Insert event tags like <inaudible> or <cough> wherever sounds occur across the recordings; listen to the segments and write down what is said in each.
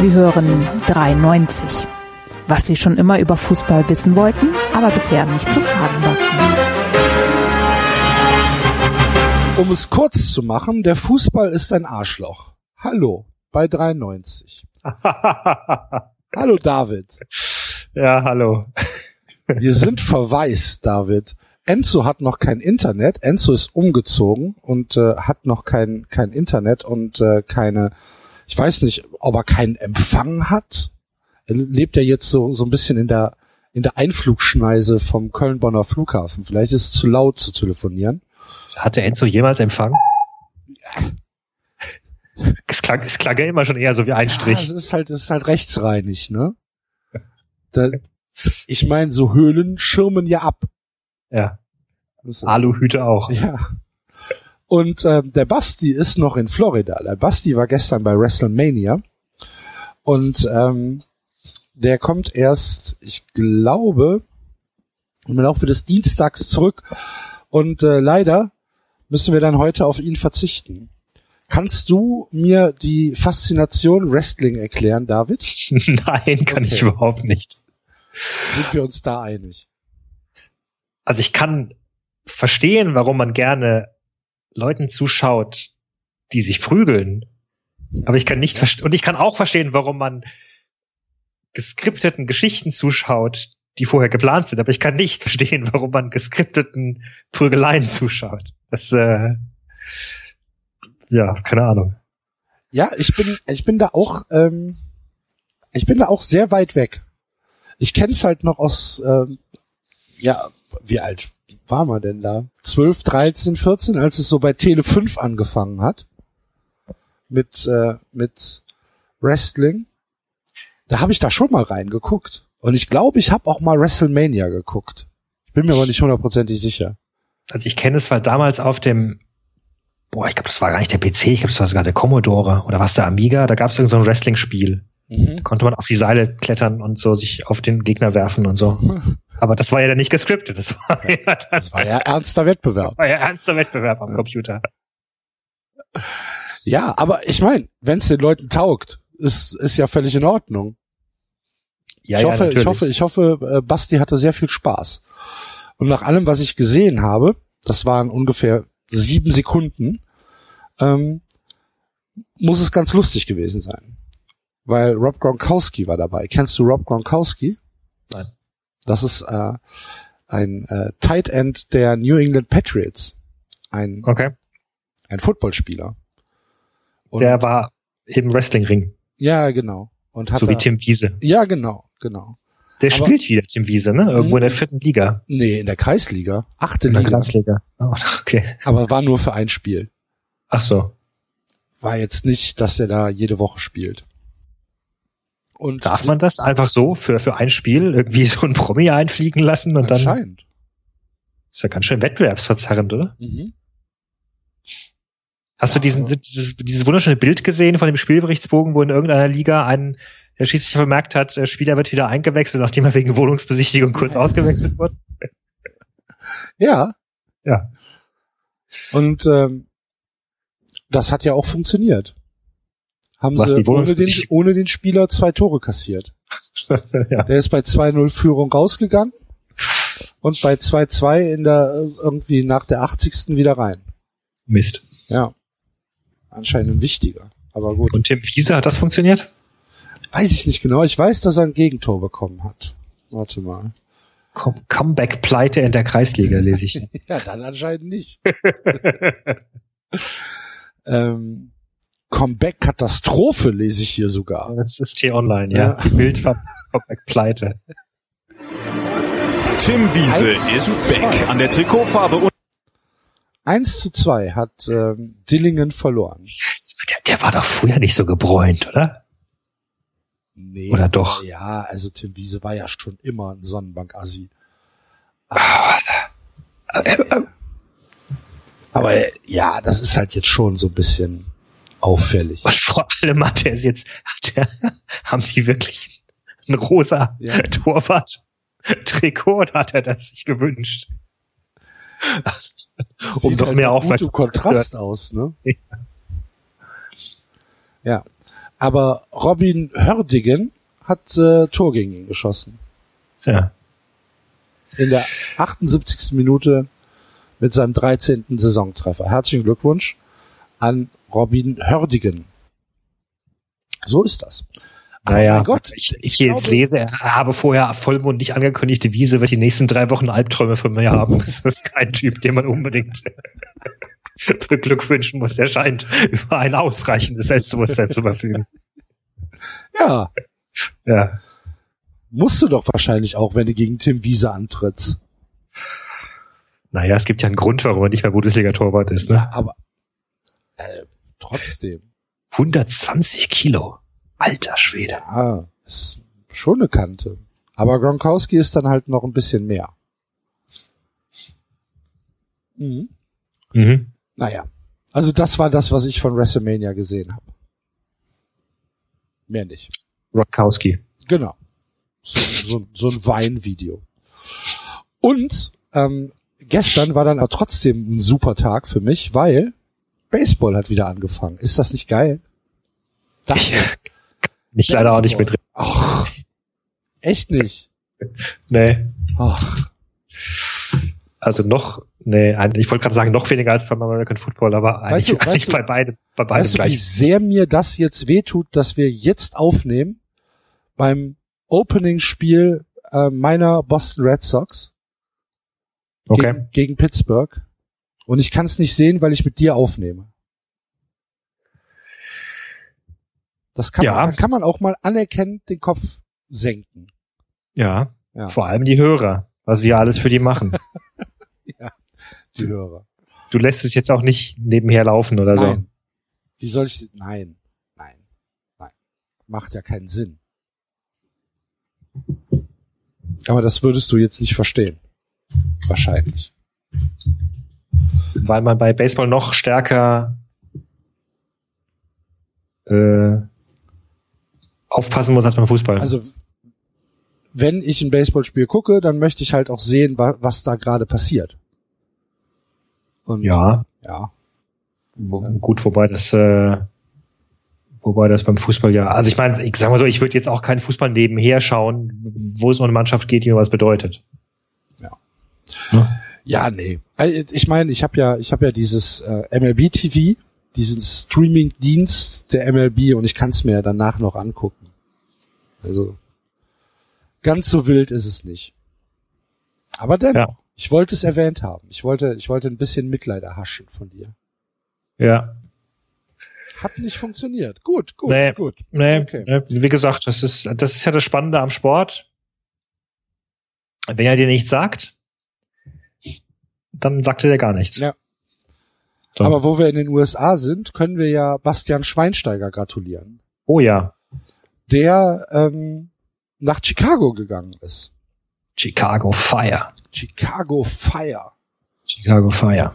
Sie hören 93. Was Sie schon immer über Fußball wissen wollten, aber bisher nicht zu fragen war. Um es kurz zu machen, der Fußball ist ein Arschloch. Hallo, bei 93. <laughs> hallo David. Ja, hallo. Wir sind verwaist, David. Enzo hat noch kein Internet. Enzo ist umgezogen und äh, hat noch kein kein Internet und äh, keine. Ich weiß nicht, ob er keinen Empfang hat. Er lebt ja jetzt so so ein bisschen in der in der Einflugschneise vom Köln-Bonner Flughafen. Vielleicht ist es zu laut zu telefonieren. Hatte Enzo jemals Empfang? <laughs> Es klang, es klang ja immer schon eher so wie ein Ja, Strich. es ist halt, es ist halt rechtsreinig, ne? Da, ich meine, so Höhlen schirmen ja ab. Ja. Aluhüte auch. Ja. Und ähm, der Basti ist noch in Florida. Der Basti war gestern bei WrestleMania. Und ähm, der kommt erst, ich glaube, im Laufe des Dienstags zurück. Und äh, leider müssen wir dann heute auf ihn verzichten. Kannst du mir die Faszination Wrestling erklären, David? <laughs> Nein, kann ich Okay. überhaupt nicht. Sind wir uns da einig? Also ich kann verstehen, warum man gerne Leuten zuschaut, die sich prügeln. Aber ich kann nicht verstehen, und ich kann auch verstehen, warum man geskripteten Geschichten zuschaut, die vorher geplant sind. Aber ich kann nicht <laughs> verstehen, warum man geskripteten Prügeleien zuschaut. Das, äh, ja, keine Ahnung. Ja, ich bin, ich bin da auch, ähm, ich bin da auch sehr weit weg. Ich kenn's halt noch aus, ähm, ja, wie alt war man denn da? 12, 13, 14, als es so bei Tele 5 angefangen hat. Mit, äh, mit Wrestling. Da habe ich da schon mal reingeguckt. Und ich glaube, ich habe auch mal WrestleMania geguckt. Ich bin mir aber nicht hundertprozentig sicher. Also ich kenne es, weil damals auf dem, boah, ich glaube, das war gar nicht der PC, ich glaube, das war sogar der Commodore oder was der Amiga, da gab es irgend so ein Wrestling-Spiel. Da konnte man auf die Seile klettern und so sich auf den Gegner werfen und so. <laughs> Aber das war ja dann nicht gescriptet, das war ja, dann, Das war ja ernster Wettbewerb. das war ja ernster Wettbewerb am Computer. Ja, aber ich meine, wenn es den Leuten taugt, ist, ist ja völlig in Ordnung. Ja, ich, hoffe, natürlich. ich hoffe, ich hoffe, äh, Basti hatte sehr viel Spaß. Und nach allem, was ich gesehen habe, das waren ungefähr sieben Sekunden, ähm, muss es ganz lustig gewesen sein. Weil Rob Gronkowski war dabei. Kennst du Rob Gronkowski? Das ist äh, ein äh, Tight End der New England Patriots. Ein, Okay. ein Footballspieler. Und- Der war im Wrestling-Ring, Ja, genau. Und hat so wie Tim Wiese. Ja, genau, genau. Der Aber- spielt wieder, Tim Wiese, ne? Irgendwo in der Mhm. vierten Liga. Nee, in der Kreisliga. Achte In der Liga. Kreisliga. Oh, okay. Aber war nur für ein Spiel. Ach so. War jetzt nicht, dass er da jede Woche spielt. Und Darf man das einfach so für, für ein Spiel irgendwie <laughs> so ein Promi einfliegen lassen und dann anscheinend. ist ja ganz schön wettbewerbsverzerrend, oder? Mhm. Hast Ja, du diesen, aber- dieses, dieses wunderschöne Bild gesehen von dem Spielberichtsbogen, wo in irgendeiner Liga ein, der schließlich vermerkt hat, der Spieler wird wieder eingewechselt, nachdem er wegen Wohnungsbesichtigung kurz ausgewechselt wurde? Ja. Ja. Und ähm, das hat ja auch funktioniert. Haben Was, sie ohne den, ohne den Spieler zwei Tore kassiert. <laughs> ja. Der ist bei 2-0 Führung rausgegangen und bei 2-2 in der äh, irgendwie nach der 80. wieder rein. Mist. Ja. Anscheinend ein wichtiger. Aber gut. Und Tim Wiese, hat das funktioniert? Weiß ich nicht genau. Ich weiß, dass er ein Gegentor bekommen hat. Warte mal. Com Comeback-Pleite in der Kreisliga, lese ich. <laughs> Ja, dann anscheinend nicht. <laughs> ähm, Comeback-Katastrophe lese ich hier sogar. Das ist T-Online, ja. Ja. Bild von Comeback-Pleite. Tim Wiese ist zwei. back an der Trikotfarbe und 1 zu 2 hat ähm, Dillingen verloren. Der, der war doch früher nicht so gebräunt, oder? Nee, Oder doch? Ja, also Tim Wiese war ja schon immer ein Sonnenbank-Assi. Aber äh, ja, das ist halt jetzt schon so ein bisschen auffällig. Und vor allem hat er es jetzt, hat er, <laughs> haben die wirklich ein rosa Ja. Torwart-Trikot hat er das sich gewünscht? um Sieht noch halt mehr Aufmerksamkeit Kontrast aus, ne? Ja. Ja. Aber Robin Hördigen hat äh, Tor gegen ihn geschossen. Ja. In der 78. Minute mit seinem 13. Saisontreffer. Herzlichen Glückwunsch an Robin Hördigen. So ist das. Naja, mein Gott, ich, ich, ich hier jetzt glaube- lese, er habe vorher vollmundig angekündigt, die Wiese wird die nächsten drei Wochen Albträume von mir haben. <laughs> Das ist kein Typ, den man unbedingt <laughs> beglückwünschen muss. Der scheint über ein ausreichendes Selbstbewusstsein zu verfügen. Ja, Ja. musst du doch wahrscheinlich auch, wenn du gegen Tim Wiese antrittst. Naja, es gibt ja einen Grund, warum er nicht mehr Bundesliga-Torwart ist. Ne? Ja, aber äh, trotzdem. 120 Kilo. Alter Schwede. Ja, ist schon eine Kante. Aber Gronkowski ist dann halt noch ein bisschen mehr. Mhm. Mhm. Naja. Also das war das, was ich von WrestleMania gesehen habe. Mehr nicht. Rotkowski. Genau. So, so, so ein Weinvideo. Und ähm, gestern war dann aber trotzdem ein super Tag für mich, weil Baseball hat wieder angefangen. Ist das nicht geil? Das, Nicht <laughs> leider auch nicht mit drin. Ach, echt nicht. <laughs> Nee. Ach, Also noch, nee, ich wollte gerade sagen, noch weniger als beim American Football, aber <laughs> eigentlich, Weißt du- weißt eigentlich du- bei beidem, bei beidem weißt du, wie gleich. sehr mir das jetzt wehtut, dass wir jetzt aufnehmen beim Opening-Spiel äh, meiner Boston Red Sox Okay. gegen, gegen Pittsburgh. Und ich kann es nicht sehen, weil ich mit dir aufnehme. Das kann, Ja. man, kann man auch mal anerkennend den Kopf senken. Ja. Ja. Vor allem die Hörer, was wir alles für die machen. <laughs> Die Hörer. Du lässt es jetzt auch nicht nebenher laufen oder so. Nein. Wie soll ich, nein, nein, nein. Macht ja keinen Sinn. Aber das würdest du jetzt nicht verstehen. Wahrscheinlich. Weil man bei Baseball noch stärker äh, aufpassen muss als beim Fußball. Also, wenn ich ein Baseballspiel gucke, dann möchte ich halt auch sehen, wa was da gerade passiert. Und ja, ja. wo, gut, wobei das äh, wobei das beim Fußball ja, also ich meine, ich sag mal so, ich würde jetzt auch keinen Fußball nebenher schauen, wo es um eine Mannschaft geht, die mir was bedeutet. Ja. Ja. Ja, nee. Äh, Ich meine, ich habe ja, ich habe ja dieses äh, MLB TV, diesen Streaming-Dienst der MLB und ich kann es mir ja danach noch angucken. Also ganz so wild ist es nicht. Aber dennoch, Ja. ich wollte es erwähnt haben. Ich wollte, ich wollte ein bisschen Mitleid erhaschen von dir. Ja. Hat nicht funktioniert. Gut, gut, Nee. gut. Nee, Okay. nee, wie gesagt, das ist, das ist ja das Spannende am Sport. Wenn er dir nichts sagt, dann sagt er dir gar nichts. Ja. So. Aber wo wir in den USA sind, können wir ja Bastian Schweinsteiger gratulieren, oh ja, der ähm, nach Chicago gegangen ist. Chicago Fire. Chicago Fire. Chicago Fire.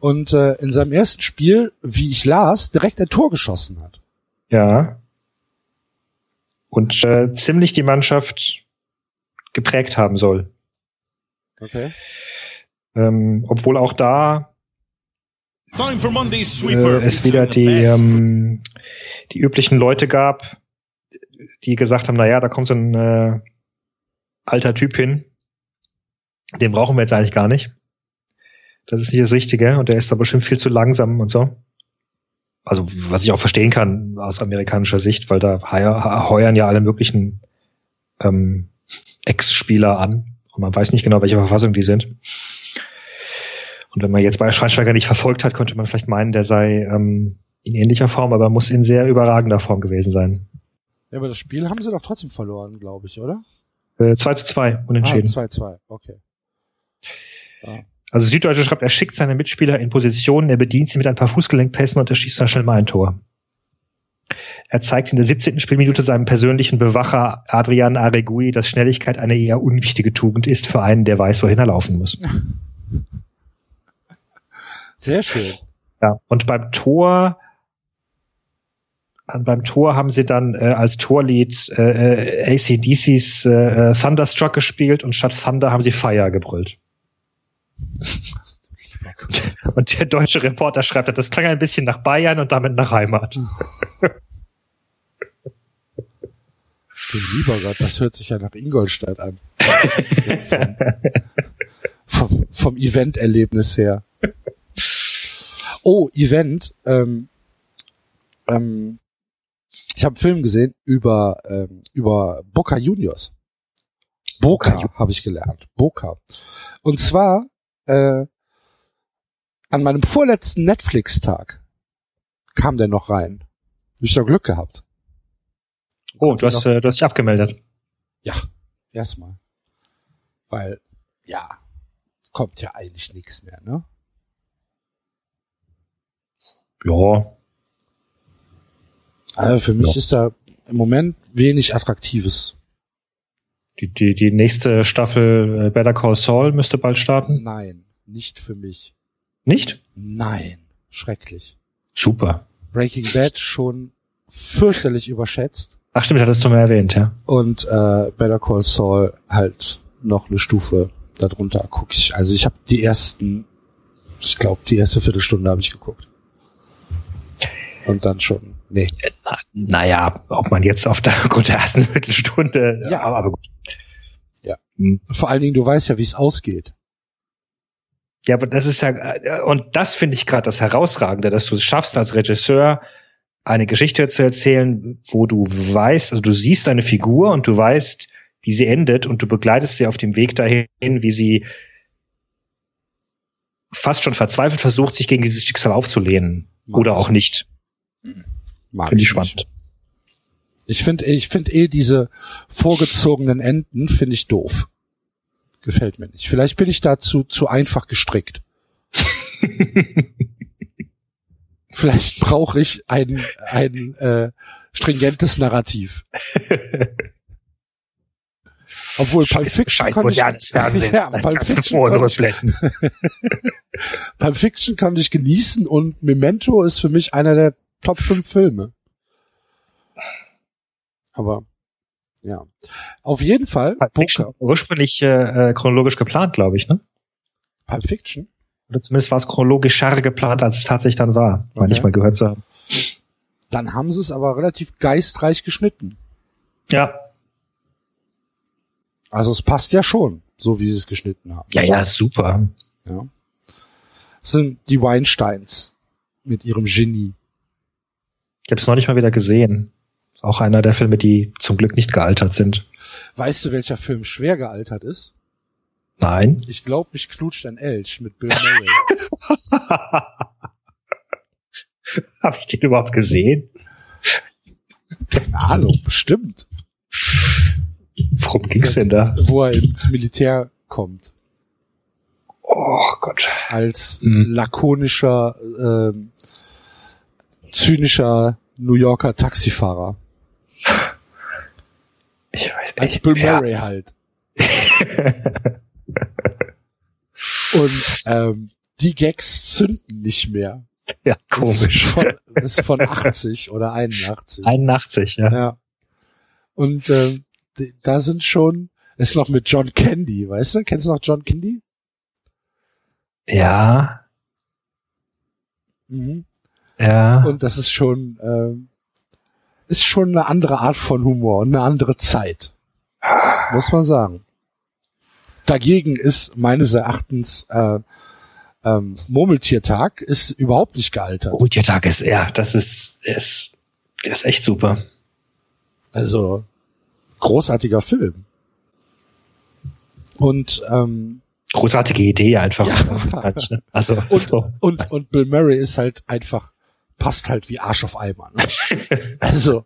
Und äh, in seinem ersten Spiel, wie ich las, direkt ein Tor geschossen hat. Ja. Und äh, ziemlich die Mannschaft geprägt haben soll. Okay. Ähm, obwohl auch da Time for Monday's äh, es wieder die, ähm, die üblichen Leute gab, die gesagt haben, na ja, da kommt so ein äh, alter Typ hin, den brauchen wir jetzt eigentlich gar nicht. Das ist nicht das Richtige und der ist da bestimmt viel zu langsam und so. Also was ich auch verstehen kann aus amerikanischer Sicht, weil da heuer- heuern ja alle möglichen ähm, Ex-Spieler an und man weiß nicht genau, welche Verfassung die sind. Und wenn man jetzt bei Schweinsteiger nicht verfolgt hat, könnte man vielleicht meinen, der sei ähm, in ähnlicher Form, aber er muss in sehr überragender Form gewesen sein. Ja, aber das Spiel haben sie doch trotzdem verloren, glaube ich, oder? Äh, 2 zu 2, Ah, unentschieden. 2-2, okay. also Süddeutsche schreibt, er schickt seine Mitspieler in Positionen, er bedient sie mit ein paar Fußgelenkpässen und er schießt dann schnell mal ein Tor. Er zeigt in der 17. Spielminute seinem persönlichen Bewacher Adrian Aregui, dass Schnelligkeit eine eher unwichtige Tugend ist für einen, der weiß, wohin er laufen muss. <laughs> Sehr schön. Ja, und beim Tor, an- beim Tor haben sie dann äh, als Torlied äh, äh, ACDCs äh, äh, Thunderstruck gespielt und statt Thunder haben sie Fire gebrüllt. <laughs> Und der deutsche Reporter schreibt, das klang ein bisschen nach Bayern und damit nach Heimat. Du lieber Gott, das hört sich ja nach Ingolstadt an. <laughs> vom, vom Event-Erlebnis her. Oh, Event. Ähm, ähm, ich habe einen Film gesehen über ähm, über Boca Juniors. Boca habe ich gelernt. Boca. Und zwar äh, an meinem vorletzten Netflix-Tag kam der noch rein. Hab ich doch Glück gehabt. Oh, du hast, äh, du hast dich abgemeldet. Ja, erstmal. Weil, ja, kommt ja eigentlich nichts mehr, ne? Ja. Also für mich Ja. ist da im Moment wenig Attraktives. Die, die, die nächste Staffel äh, Better Call Saul müsste bald starten. Nein, nicht für mich. Nicht? Nein, schrecklich. Super. Breaking Bad schon fürchterlich überschätzt Ach stimmt, hattest du mal erwähnt, ja. und äh, Better Call Saul halt noch eine Stufe darunter guck ich. Also ich habe die ersten, ich glaube die erste Viertelstunde habe ich geguckt. Und dann schon, nee. Na, naja, ob man jetzt auf der <laughs> Grund der ersten Viertelstunde. Ja. aber, aber gut. Ja. Hm. Vor allen Dingen, du weißt ja, wie es ausgeht. Ja, aber das ist ja, äh, und das finde ich gerade das Herausragende, dass du es schaffst, als Regisseur eine Geschichte zu erzählen, wo du weißt, also du siehst eine Figur und du weißt, wie sie endet und du begleitest sie auf dem Weg dahin, wie sie fast schon verzweifelt versucht, sich gegen dieses Schicksal aufzulehnen. Mag Oder auch nicht. Mag Finde ich nicht. spannend. Ich finde, ich finde eh diese vorgezogenen Enden finde ich doof. Gefällt mir nicht. Vielleicht bin ich dazu zu einfach gestrickt. <laughs> Vielleicht brauche ich ein ein äh, stringentes Narrativ. Obwohl Pulp Fiction Scheiß modernes Fernsehen. <laughs> Ja, Pulp Fiction. <laughs> Pulp Fiction konnte ich genießen und Memento ist für mich einer der Top 5 Filme. Aber ja, auf jeden Fall Pulp Fiction ursprünglich äh, äh, chronologisch geplant, glaube ich, ne? Pulp Fiction. Oder zumindest war es chronologischer geplant, als es tatsächlich dann war. Meine Okay. ich mal gehört zu haben. Dann haben sie es aber relativ geistreich geschnitten. Ja. Also es passt ja schon, so wie sie es geschnitten haben. Ja, ja, super. Ja. Das sind die Weinsteins mit ihrem Genie. Ich habe es noch nicht mal wieder gesehen. Ist auch einer der Filme, die zum Glück nicht gealtert sind. Weißt du, welcher Film schwer gealtert ist? Nein. Ich glaube, mich knutscht ein Elch mit Bill Murray. <laughs> Habe ich den überhaupt gesehen? Keine Ahnung, bestimmt. Worum ging's denn da? Wo er ins Militär kommt. Oh Gott. Als Mhm. lakonischer, ähm, zynischer New Yorker Taxifahrer. Ich weiß Als nicht. Bill Ja. Murray halt. <laughs> Und ähm, die Gags zünden nicht mehr. ja, komisch. Von, das ist von 80 oder 81. 81, ja. Ja. Und d- da sind schon, ist noch mit John Candy, weißt du? Kennst du noch John Candy? Ja, Mhm. Ja. Und das ist schon, ähm, ist schon eine andere Art von Humor und eine andere Zeit, muss man sagen. Dagegen ist meines Erachtens äh, ähm, Murmeltiertag ist überhaupt nicht gealtert. Gut, der Tag ist, ja, das ist, ist, der ist echt super. Also großartiger Film. Und ähm, Großartige Idee einfach. Ja. Ne? Also, und, so. und und Bill Murray ist halt einfach passt halt wie Arsch auf Eimer. Ne? <laughs> Also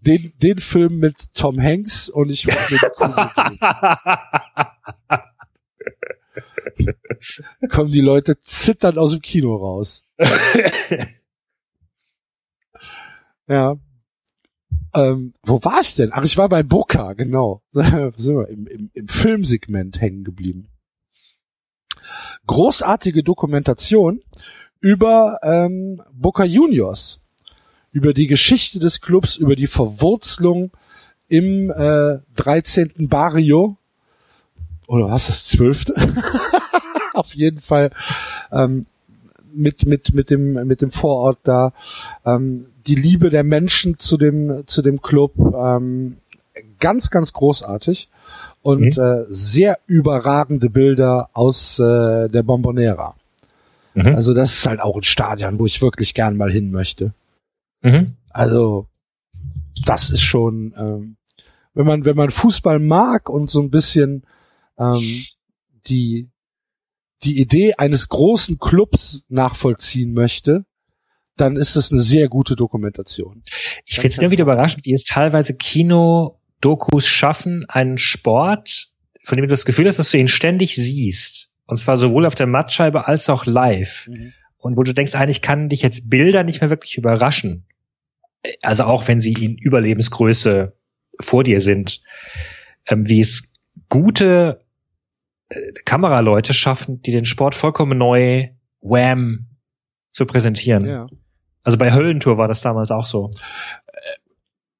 den den Film mit Tom Hanks und ich würd mir die Kugel kommen die Leute zitternd aus dem Kino raus. <laughs> Ja. Ähm, wo war ich denn? Ach, ich war bei Boca, genau. <laughs> Sind wir im, im, im Filmsegment hängen geblieben. Großartige Dokumentation über ähm, Boca Juniors, über die Geschichte des Clubs, über die Verwurzelung im äh, 13. Barrio oder was das zwölfte? <laughs> Auf jeden Fall ähm, mit mit mit dem mit dem Vorort da, ähm, die Liebe der Menschen zu dem zu dem Club, ähm, ganz ganz großartig und Mhm. äh, sehr überragende Bilder aus äh, der Bombonera. Mhm. Also das ist halt auch ein Stadion, wo ich wirklich gern mal hin möchte. Mhm. Also das ist schon, ähm, wenn man wenn man Fußball mag und so ein bisschen ähm, die die Idee eines großen Clubs nachvollziehen möchte, dann ist es eine sehr gute Dokumentation. Ich finde es immer wieder überraschend, wie es teilweise Kino-Dokus schaffen, einen Sport, von dem du das Gefühl hast, dass du ihn ständig siehst. Und zwar sowohl auf der Mattscheibe als auch live. Und wo du denkst, eigentlich kann dich jetzt Bilder nicht mehr wirklich überraschen. Also auch wenn sie in Überlebensgröße vor dir sind. Ähm, wie es gute äh, Kameraleute schaffen, die den Sport vollkommen neu, wham, zu präsentieren. Ja. Also bei Höllentour war das damals auch so.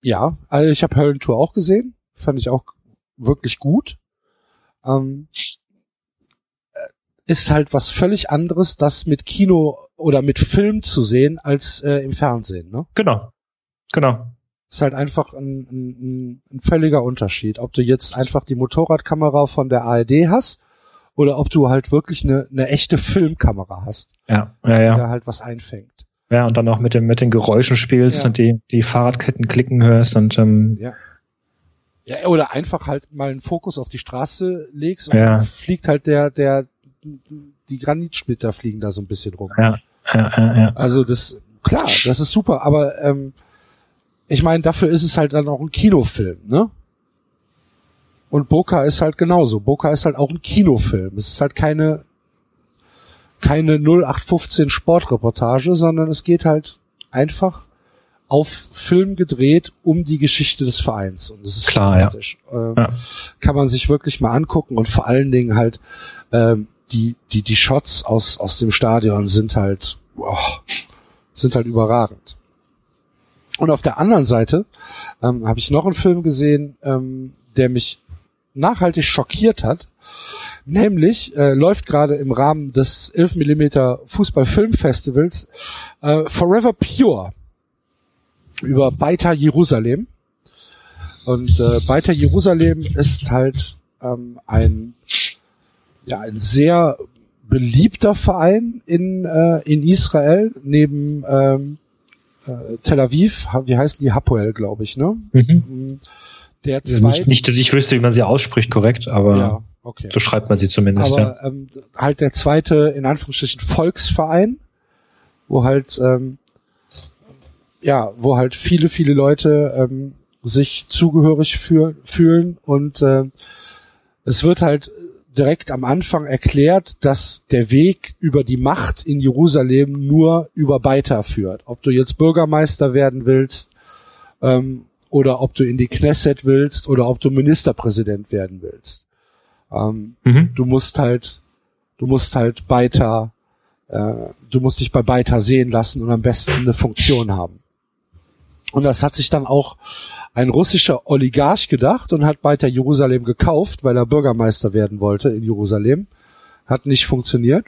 Ja, also ich habe Höllentour auch gesehen, fand ich auch wirklich gut. Ähm, äh, ist halt was völlig anderes, das mit Kino oder mit Film zu sehen, als äh, im Fernsehen. Ne? Genau. Genau. Ist halt einfach ein, ein, ein völliger Unterschied, ob du jetzt einfach die Motorradkamera von der ARD hast oder ob du halt wirklich eine, eine echte Filmkamera hast, Ja, ja, die ja. da halt was einfängt. Ja, und dann auch mit dem, mit den Geräuschen spielst Ja. und die, die Fahrradketten klicken hörst und ähm, Ja. Ja, oder einfach halt mal einen Fokus auf die Straße legst und Ja. fliegt halt der, der, die Granitsplitter fliegen da so ein bisschen rum. ja, ja, ja, ja. Also das, klar, das ist super, aber ähm, ich meine, dafür ist es halt dann auch ein Kinofilm, ne? Und Boca ist halt genauso. Boca ist halt auch ein Kinofilm. Es ist halt keine, keine 0815 Sportreportage, sondern es geht halt einfach auf Film gedreht um die Geschichte des Vereins. Und das ist Klar, ja. fantastisch. Ähm, Ja. Kann man sich wirklich mal angucken und vor allen Dingen halt ähm, die, die, die Shots aus, aus dem Stadion sind halt, boah, sind halt überragend. Und auf der anderen Seite ähm, habe ich noch einen Film gesehen, ähm, der mich nachhaltig schockiert hat. Nämlich äh, läuft gerade im Rahmen des 11 mm Fußball-Filmfestivals äh, Forever Pure über Beitar Jerusalem. Und äh, Beitar Jerusalem ist halt ähm, ein ja ein sehr beliebter Verein in äh, in Israel neben ähm, äh, Tel Aviv. Wie heißen die Hapoel, glaube ich, ne? Mhm. Der Also zweite. nicht, nicht, dass ich wüsste, wie man sie ausspricht, korrekt, aber ja, okay. so schreibt man sie zumindest, ja. Aber ähm, halt der zweite, in Anführungsstrichen, Volksverein, wo halt, ähm, ja, wo halt viele, viele Leute ähm, sich zugehörig für, fühlen und äh, es wird halt direkt am Anfang erklärt, dass der Weg über die Macht in Jerusalem nur über Beiter führt. Ob du jetzt Bürgermeister werden willst ähm, oder ob du in die Knesset willst oder ob du Ministerpräsident werden willst. Ähm, Mhm. du musst halt, du musst halt Beiter, äh, du musst dich bei Beiter sehen lassen und am besten eine Funktion haben. Und das hat sich dann auch ein russischer Oligarch gedacht und hat Beiter Jerusalem gekauft, weil er Bürgermeister werden wollte in Jerusalem. Hat nicht funktioniert.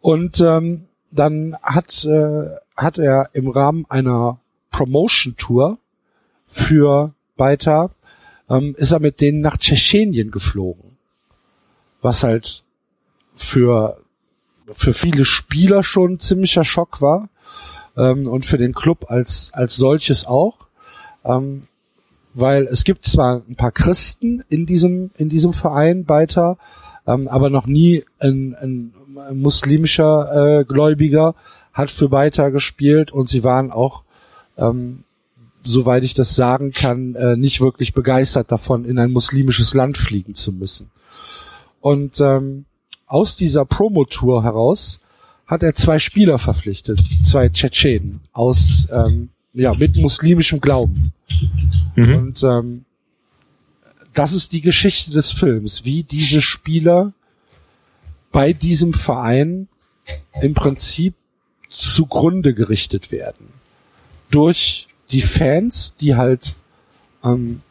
Und ähm, dann hat, äh, hat er im Rahmen einer Promotion-Tour für Beiter ähm, ist er mit denen nach Tschetschenien geflogen. Was halt für, für viele Spieler schon ziemlicher Schock war. Ähm, und für den Club als, als solches auch. Ähm, weil es gibt zwar ein paar Christen in diesem, in diesem Verein weiter, ähm, aber noch nie ein, ein, muslimischer äh, Gläubiger hat für weiter gespielt und sie waren auch ähm, soweit ich das sagen kann, äh, nicht wirklich begeistert davon, in ein muslimisches Land fliegen zu müssen. Und ähm, aus dieser Promotour heraus hat er zwei Spieler verpflichtet, zwei Tschetschenen aus ähm, ja mit muslimischem Glauben. Mhm. Und ähm, das ist die Geschichte des Films, wie diese Spieler bei diesem Verein im Prinzip zugrunde gerichtet werden. Durch die Fans, die halt ähm,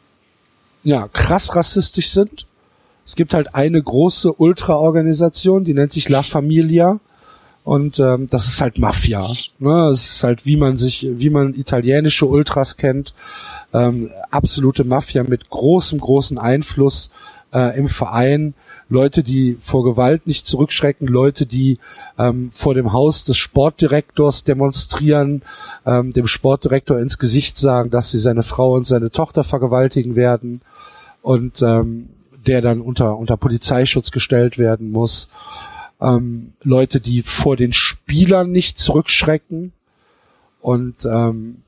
ja krass rassistisch sind. Es gibt halt eine große Ultra-Organisation, die nennt sich La Familia Und ähm, das ist halt Mafia. Ne? Es ist halt, wie man sich, wie man italienische Ultras kennt, ähm, absolute Mafia mit großem, großen Einfluss äh, im Verein. Leute, die vor Gewalt nicht zurückschrecken, Leute, die ähm, vor dem Haus des Sportdirektors demonstrieren, ähm, dem Sportdirektor ins Gesicht sagen, dass sie seine Frau und seine Tochter vergewaltigen werden und ähm, der dann unter, unter Polizeischutz gestellt werden muss. Ähm, Leute, die vor den Spielern nicht zurückschrecken und ähm,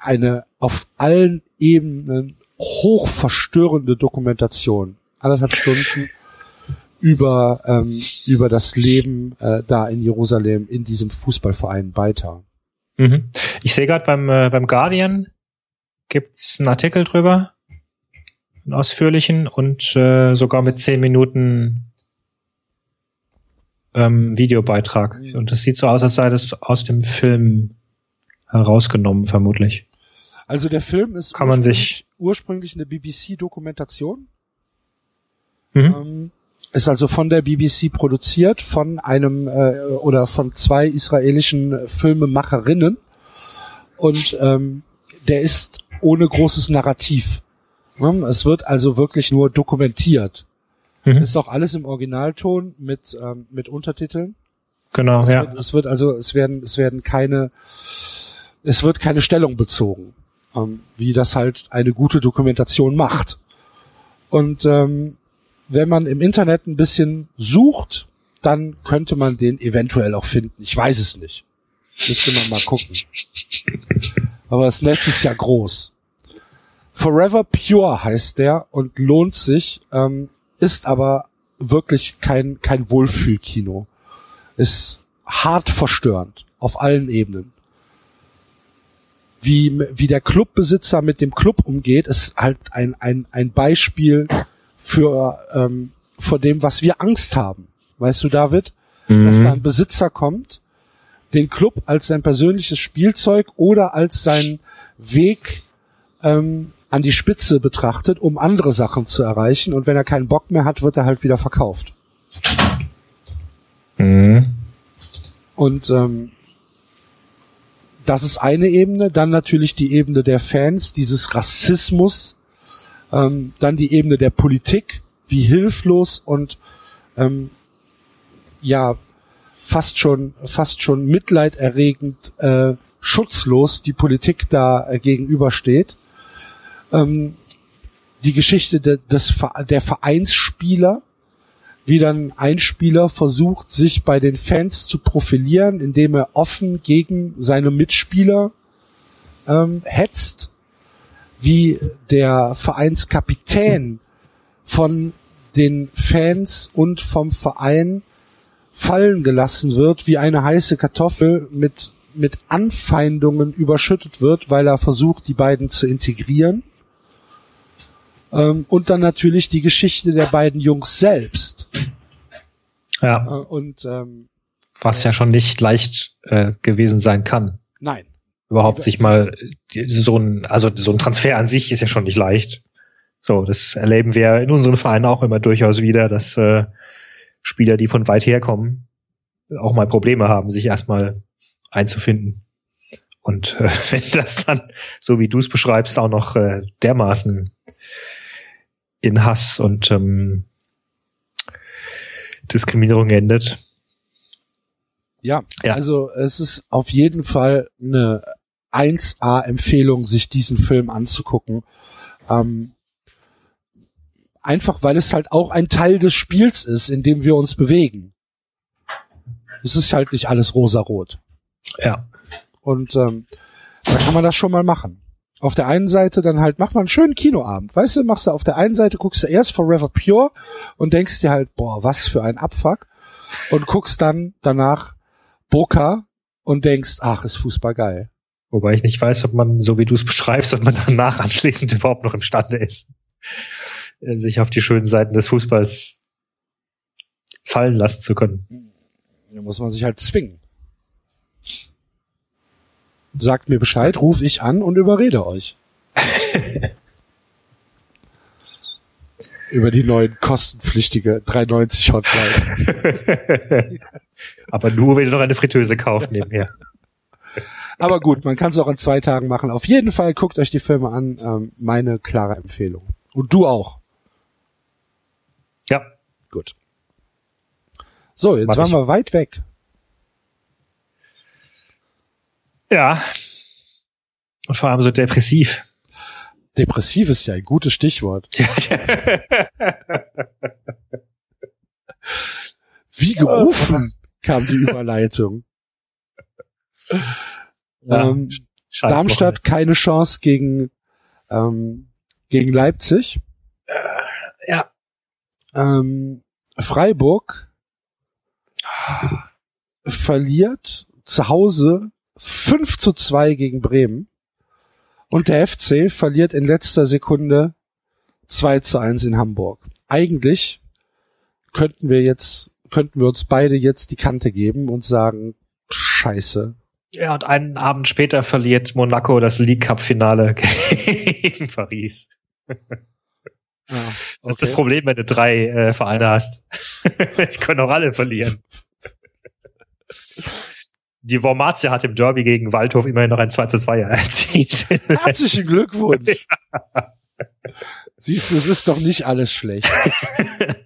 eine auf allen Ebenen hochverstörende Dokumentation. Anderthalb Stunden über, ähm, über das Leben äh, da in Jerusalem in diesem Fußballverein weiter. Mhm. Ich sehe gerade beim, äh, beim Guardian gibt's einen Artikel drüber, einen ausführlichen und äh, sogar mit zehn Minuten ähm, Videobeitrag. Und das sieht so aus, als sei das aus dem Film herausgenommen, vermutlich. Also der Film ist Kann man ursprünglich, sich- ursprünglich eine BBC-Dokumentation. Mhm. Ähm, ist also von der BBC produziert, von einem äh, oder von zwei israelischen Filmemacherinnen. Und ähm, der ist ohne großes Narrativ. Ne? Es wird also wirklich nur dokumentiert. Mhm. Ist auch alles im Originalton mit, ähm, mit Untertiteln. Genau, Es, ja. wird, es wird also, es werden, es werden keine, es wird keine Stellung bezogen, ähm, wie das halt eine gute Dokumentation macht. Und ähm, wenn man im Internet ein bisschen sucht, dann könnte man den eventuell auch finden. Ich weiß es nicht. Müsste man mal gucken. Aber das Netz ist ja groß. Forever Pure heißt der und lohnt sich, ähm, ist aber wirklich kein, kein Wohlfühlkino ist hart verstörend auf allen Ebenen. Wie, wie der Clubbesitzer mit dem Club umgeht, ist halt ein, ein, ein Beispiel für ähm, vor dem, was wir Angst haben. Weißt du, David, dass da ein Besitzer kommt, den Club als sein persönliches Spielzeug oder als seinen Weg ähm, an die Spitze betrachtet, um andere Sachen zu erreichen. Und wenn er keinen Bock mehr hat, wird er halt wieder verkauft. Mhm. Und ähm, das ist eine Ebene. Dann natürlich die Ebene der Fans, dieses Rassismus. Ähm, dann die Ebene der Politik, wie hilflos und ähm, ja fast schon fast schon mitleiderregend äh, schutzlos die Politik da äh, gegenübersteht. Ähm, die Geschichte de, des der Vereinsspieler, wie dann ein Spieler versucht, sich bei den Fans zu profilieren, indem er offen gegen seine Mitspieler ähm, hetzt, wie der Vereinskapitän von den Fans und vom Verein fallen gelassen wird, wie eine heiße Kartoffel mit, mit Anfeindungen überschüttet wird, weil er versucht, die beiden zu integrieren. Ähm, und dann natürlich die Geschichte der beiden Jungs selbst. Äh, Ja, und ähm, was ja schon nicht leicht äh, gewesen sein kann. nein, Überhaupt sich mal so ein, also so ein Transfer an sich ist ja schon nicht leicht. So, das erleben wir in unseren Vereinen auch immer durchaus wieder, dass äh, Spieler, die von weit herkommen, auch mal Probleme haben, sich erstmal einzufinden. Und äh, <laughs> wenn das dann, so wie du es beschreibst, auch noch äh, dermaßen in Hass und ähm, Diskriminierung endet. Ja, Ja. also es ist auf jeden Fall eine 1A-Empfehlung, sich diesen Film anzugucken. Ähm, einfach weil es halt auch ein Teil des Spiels ist, in dem wir uns bewegen. Es ist halt nicht alles rosarot. Ja. Und ähm, da kann man das schon mal machen. Auf der einen Seite dann halt, macht man einen schönen Kinoabend. Weißt du, machst du auf der einen Seite, guckst du erst Forever Pure und denkst dir halt, boah, was für ein Abfuck. Und guckst dann danach Boca und denkst, ach, ist Fußball geil. Wobei ich nicht weiß, ob man, so wie du es beschreibst, ob man danach anschließend <laughs> überhaupt noch imstande ist, äh, sich auf die schönen Seiten des Fußballs fallen lassen zu können. Da muss man sich halt zwingen. Sagt mir Bescheid, ruf ich an und überrede euch. <laughs> über die neuen kostenpflichtige 3,90 Hotline. <laughs> Aber nur, wenn ihr noch eine Fritteuse kauft nebenher. Aber gut, man kann es auch in zwei Tagen machen. Auf jeden Fall guckt euch die Filme an. Ähm, meine klare Empfehlung. Und du auch. Ja. Gut. So, jetzt Mach waren ich. wir weit weg. Ja. Und vor allem so depressiv. Depressiv ist ja ein gutes Stichwort. <laughs> Wie gerufen kam die Überleitung. <laughs> Ja, ähm, Darmstadt keine Chance gegen ähm, gegen Leipzig. Wochenende. Ja. Ähm, Freiburg verliert zu Hause 5 zu 2 gegen Bremen. Und der FC verliert in letzter Sekunde 2 zu 1 in Hamburg. Eigentlich könnten wir jetzt, könnten wir uns beide jetzt die Kante geben und sagen, scheiße. Ja, und einen Abend später verliert Monaco das League Cup Finale <laughs> gegen Paris. Das ist das Problem, wenn du drei äh, Vereine hast. <laughs> Die können auch alle verlieren. <laughs> Die Wormatia hat im Derby gegen Waldhof immerhin noch ein 2 zu 2 erzielt. <laughs> Herzlichen Glückwunsch. Siehst du, es ist doch nicht alles schlecht. <laughs>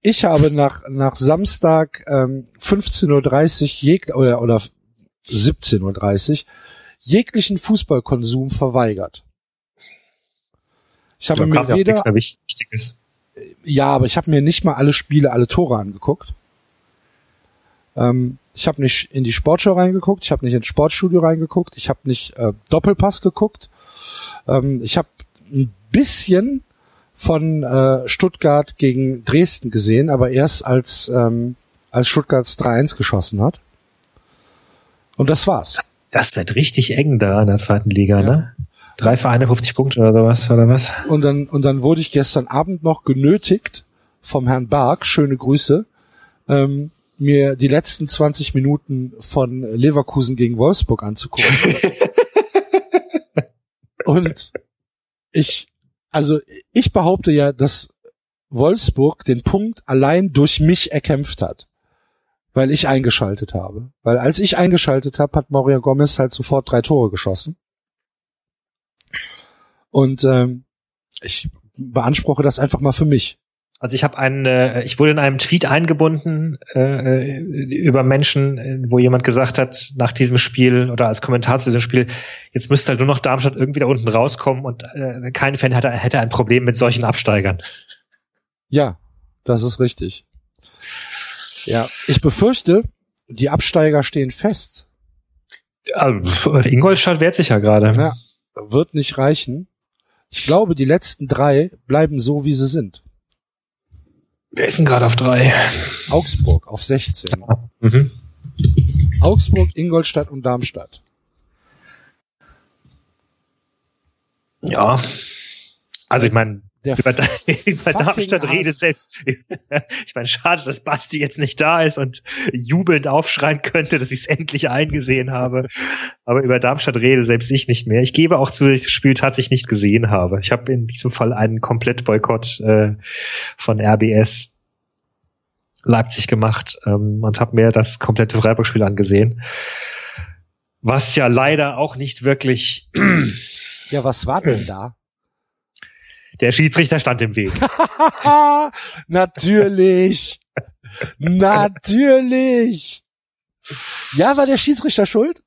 Ich habe nach, nach Samstag ähm, 15.30 Uhr jeg oder, oder 17.30 Uhr jeglichen Fußballkonsum verweigert. Ich habe mir ja weder, ja, aber ich habe mir nicht mal alle Spiele, alle Tore angeguckt. Ähm, ich habe nicht in die Sportschau reingeguckt, ich habe nicht ins Sportstudio reingeguckt, ich habe nicht äh, Doppelpass geguckt. Ähm, ich habe ein bisschen von äh, Stuttgart gegen Dresden gesehen, aber erst als ähm, als Stuttgarts 3-1 geschossen hat. Und das war's. Das, das wird richtig eng da in der zweiten Liga, Ja. ne? Drei Vereine, 50 Punkte oder sowas, oder was? Und dann, und dann wurde ich gestern Abend noch genötigt vom Herrn Bark, schöne Grüße, ähm, mir die letzten 20 Minuten von Leverkusen gegen Wolfsburg anzugucken. <laughs> und ich, also ich behaupte ja, dass Wolfsburg den Punkt allein durch mich erkämpft hat. Weil ich eingeschaltet habe. Weil als ich eingeschaltet habe, hat Mario Gomez halt sofort drei Tore geschossen. Und ähm, ich beanspruche das einfach mal für mich. Also ich habe einen, äh, ich wurde in einem Tweet eingebunden äh, über Menschen, äh, wo jemand gesagt hat, nach diesem Spiel oder als Kommentar zu diesem Spiel, jetzt müsste halt nur noch Darmstadt irgendwie da unten rauskommen und äh, kein Fan hätte, hätte ein Problem mit solchen Absteigern. Ja, das ist richtig. Ja, ich befürchte, die Absteiger stehen fest. Also, Ingolstadt wehrt sich ja gerade. Ja, wird nicht reichen. Ich glaube, die letzten drei bleiben so, wie sie sind. Wer ist denn gerade auf drei? Augsburg auf 16. <laughs> Mhm. Augsburg, Ingolstadt und Darmstadt. Ja. Also ich meine, Der über, <laughs> über Darmstadt Arsch. redet selbst. Ich meine, schade, dass Basti jetzt nicht da ist und jubelnd aufschreien könnte, dass ich es endlich eingesehen habe. Aber über Darmstadt rede selbst ich nicht mehr. Ich gebe auch zu, dass ich das Spiel tatsächlich nicht gesehen habe. Ich habe in diesem Fall einen Komplettboykott äh, von RBS Leipzig gemacht ähm, und habe mir das komplette Freiburg-Spiel angesehen. Was ja leider auch nicht wirklich Ja, was war denn <clears throat> da? Der Schiedsrichter stand im Weg. <laughs> Natürlich. Natürlich. Ja, war der Schiedsrichter schuld?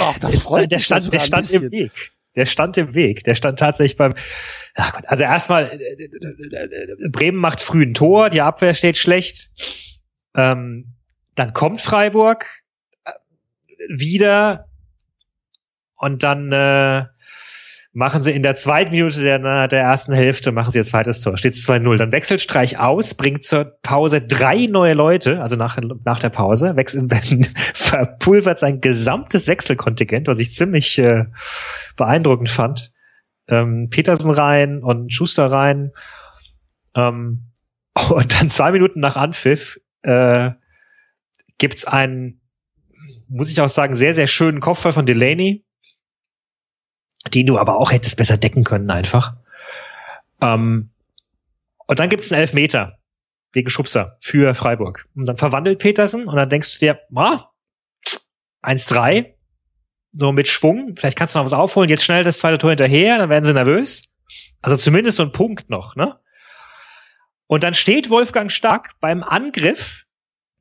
Ach, das freut der mich stand, ja der stand im. Weg. Der stand im Weg. Der stand tatsächlich beim. Ach Gott, also erstmal, äh, äh, Bremen macht früh ein Tor, die Abwehr steht schlecht. Ähm, dann kommt Freiburg äh, wieder und dann äh, machen sie in der zweiten Minute der, der ersten Hälfte, machen sie ihr zweites Tor. Steht 2-0. Dann wechselt Streich aus, bringt zur Pause drei neue Leute, also nach, nach der Pause, wechselt, <laughs> verpulvert sein gesamtes Wechselkontingent, was ich ziemlich äh, beeindruckend fand. Ähm, Petersen rein und Schuster rein. Ähm, <laughs> und dann zwei Minuten nach Anpfiff äh, gibt's einen, muss ich auch sagen, sehr, sehr schönen Kopfball von Delaney, den du aber auch hättest besser decken können einfach. Ähm, Und dann gibt's einen Elfmeter wegen Schubser für Freiburg. Und dann verwandelt Petersen und dann denkst du dir, ah, 1-3, so mit Schwung, vielleicht kannst du noch was aufholen, jetzt schnell das zweite Tor hinterher, dann werden sie nervös. Also zumindest so ein Punkt noch, ne? Und dann steht Wolfgang Stark beim Angriff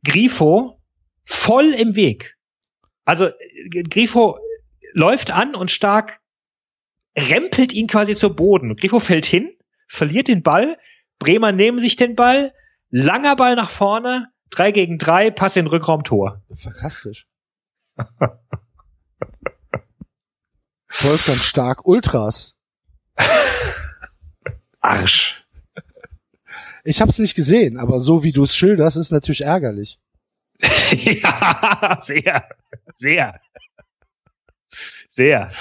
Grifo voll im Weg. Also Grifo läuft an und Stark rempelt ihn quasi zu Boden. Grifo fällt hin, verliert den Ball, Bremer nehmen sich den Ball, langer Ball nach vorne, drei gegen drei, Pass in Rückraum, Tor. Fantastisch. <laughs> Wolfgang Stark Ultras. Arsch. Ich habe es nicht gesehen, aber so wie du es schilderst, ist natürlich ärgerlich. <laughs> ja, sehr, sehr, sehr.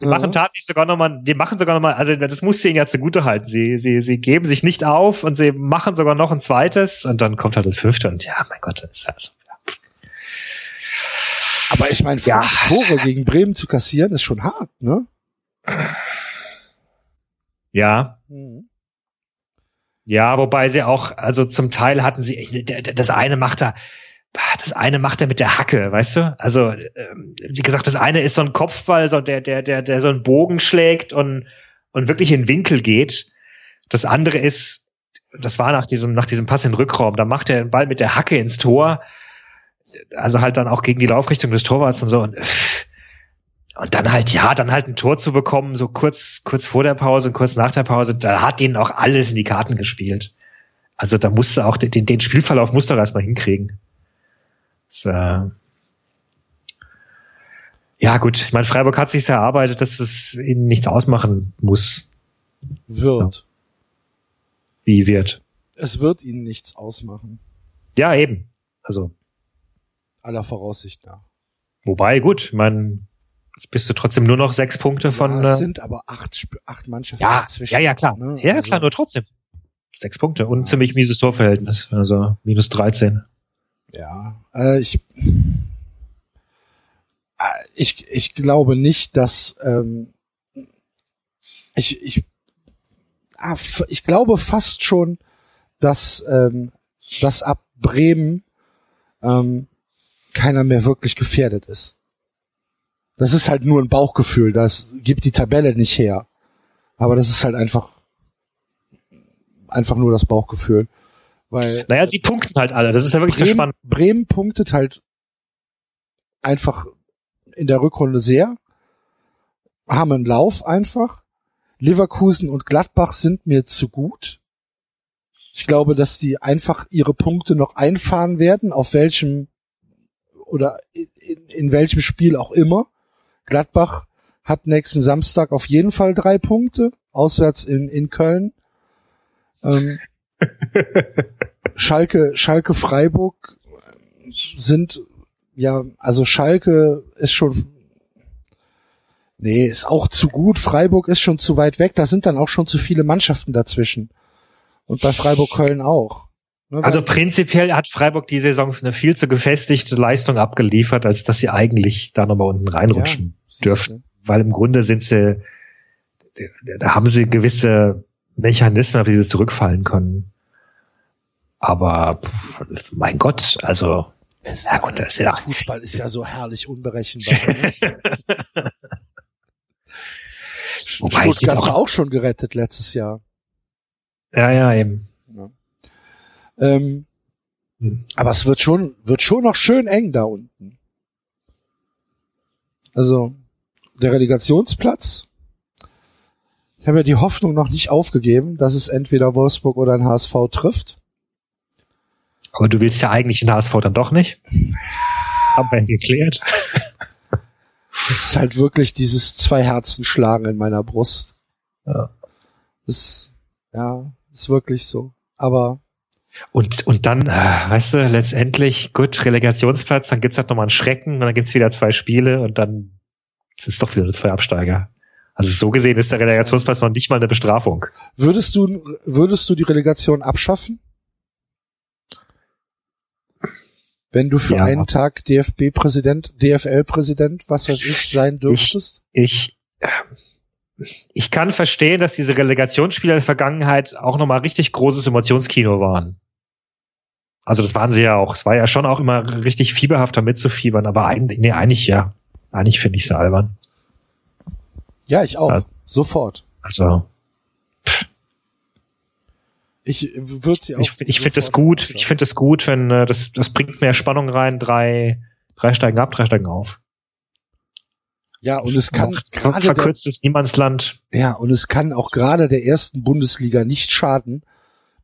Sie Ja. machen tatsächlich sogar nochmal, die machen sogar nochmal, also das musste ihnen ja zugute halten. Sie, sie, sie geben sich nicht auf und sie machen sogar noch ein zweites und dann kommt halt das fünfte und ja, mein Gott, das ist also, ja. Aber ich meine, Ja. Tore gegen Bremen zu kassieren, ist schon hart, ne? ja, Mhm. Ja, wobei sie auch, also zum Teil hatten sie, das eine macht er, das eine macht er mit der Hacke, weißt du? Also, ähm, wie gesagt, das eine ist so ein Kopfball, so der, der, der, der so einen Bogen schlägt und, und wirklich in Winkel geht. Das andere ist, das war nach diesem, nach diesem Pass in den Rückraum, da macht er den Ball mit der Hacke ins Tor. Also halt dann auch gegen die Laufrichtung des Torwarts und so und, und dann halt, ja, dann halt ein Tor zu bekommen, so kurz, kurz vor der Pause und kurz nach der Pause, da hat ihnen auch alles in die Karten gespielt. Also da musste auch den, den Spielverlauf musste er erstmal hinkriegen. Das, äh ja, gut, ich meine, Freiburg hat sich erarbeitet, dass es ihnen nichts ausmachen muss, Wird. wie wird. Es wird ihnen nichts ausmachen. Ja, eben. Also, Aller Voraussicht nach. wobei, gut, ich meine, jetzt bist du trotzdem nur noch sechs Punkte von. ja, es äh, sind aber acht, Sp- acht Mannschaften Ja, dazwischen. ja, ja, klar. ne? Ja, Also, klar, nur trotzdem. Sechs Punkte und ein ziemlich mieses Torverhältnis. Also minus 13. Ja, äh, ich, äh, ich, ich glaube nicht, dass ähm, ich, ich, ah, ich glaube fast schon, dass, ähm, dass ab Bremen ähm, keiner mehr wirklich gefährdet ist. Das ist halt nur ein Bauchgefühl, das gibt die Tabelle nicht her. Aber das ist halt einfach einfach nur das Bauchgefühl. Weil Naja, sie punkten halt alle. Das ist ja wirklich Bremen, Spannende. Bremen punktet halt einfach in der Rückrunde sehr, haben einen Lauf einfach. Leverkusen und Gladbach sind mir zu gut. Ich glaube, dass die einfach ihre Punkte noch einfahren werden, auf welchem oder in, in welchem Spiel auch immer. Gladbach hat nächsten Samstag auf jeden Fall drei Punkte, auswärts in, in Köln. Ähm, Schalke, Schalke Freiburg sind, ja, also Schalke ist schon, nee, ist auch zu gut. Freiburg ist schon zu weit weg. Da sind dann auch schon zu viele Mannschaften dazwischen. Und bei Freiburg Köln auch. Ne, Also prinzipiell hat Freiburg die Saison eine viel zu gefestigte Leistung abgeliefert, als dass sie eigentlich da nochmal unten reinrutschen dürften. Weil im Grunde sind sie, da haben sie gewisse Mechanismen, auf die sie zurückfallen können. Aber pff, mein Gott, also Es- Ja, gut, das ist ja- Fußball ist ja so herrlich unberechenbar. Ne? <laughs> Wobei sieht Stuttgart war auch, auch schon gerettet letztes Jahr. ja, ja, eben. Ähm, Hm. aber es wird schon, wird schon noch schön eng da unten. Also, der Relegationsplatz. Ich habe ja die Hoffnung noch nicht aufgegeben, dass es entweder Wolfsburg oder ein HSV trifft. Aber du willst ja eigentlich den HSV dann doch nicht. Haben wir geklärt. Es ist halt wirklich dieses zwei Herzen schlagen in meiner Brust. Ja. Das, ja, ist wirklich so. Aber Und, und dann, äh, weißt du, letztendlich, gut, Relegationsplatz, dann gibt's halt nochmal einen Schrecken und dann gibt's wieder zwei Spiele und dann sind es doch wieder nur zwei Absteiger. Also so gesehen ist der Relegationsplatz noch nicht mal eine Bestrafung. würdest du, würdest du die Relegation abschaffen? Wenn du für Ja. einen Tag DFB-Präsident, DFL-Präsident, was weiß ich, sein dürftest? Ich, äh, ich kann verstehen, dass diese Relegationsspiele in der Vergangenheit auch nochmal richtig großes Emotionskino waren. Also das waren sie ja auch. Es war ja schon auch immer richtig fieberhafter mitzufiebern, aber eigentlich, nee, eigentlich ja. Eigentlich finde ich sie albern. Ja, ich auch. Also- sofort. Also, Ich würde sie auch. ich, ich finde das gut. anschauen. Ich finde das gut, wenn äh, das, das bringt mehr Spannung rein. Drei, drei steigen ab, drei steigen auf. ja, und es kann Auch gerade der, verkürztes Niemandsland. ja, und es kann auch gerade der ersten Bundesliga nicht schaden,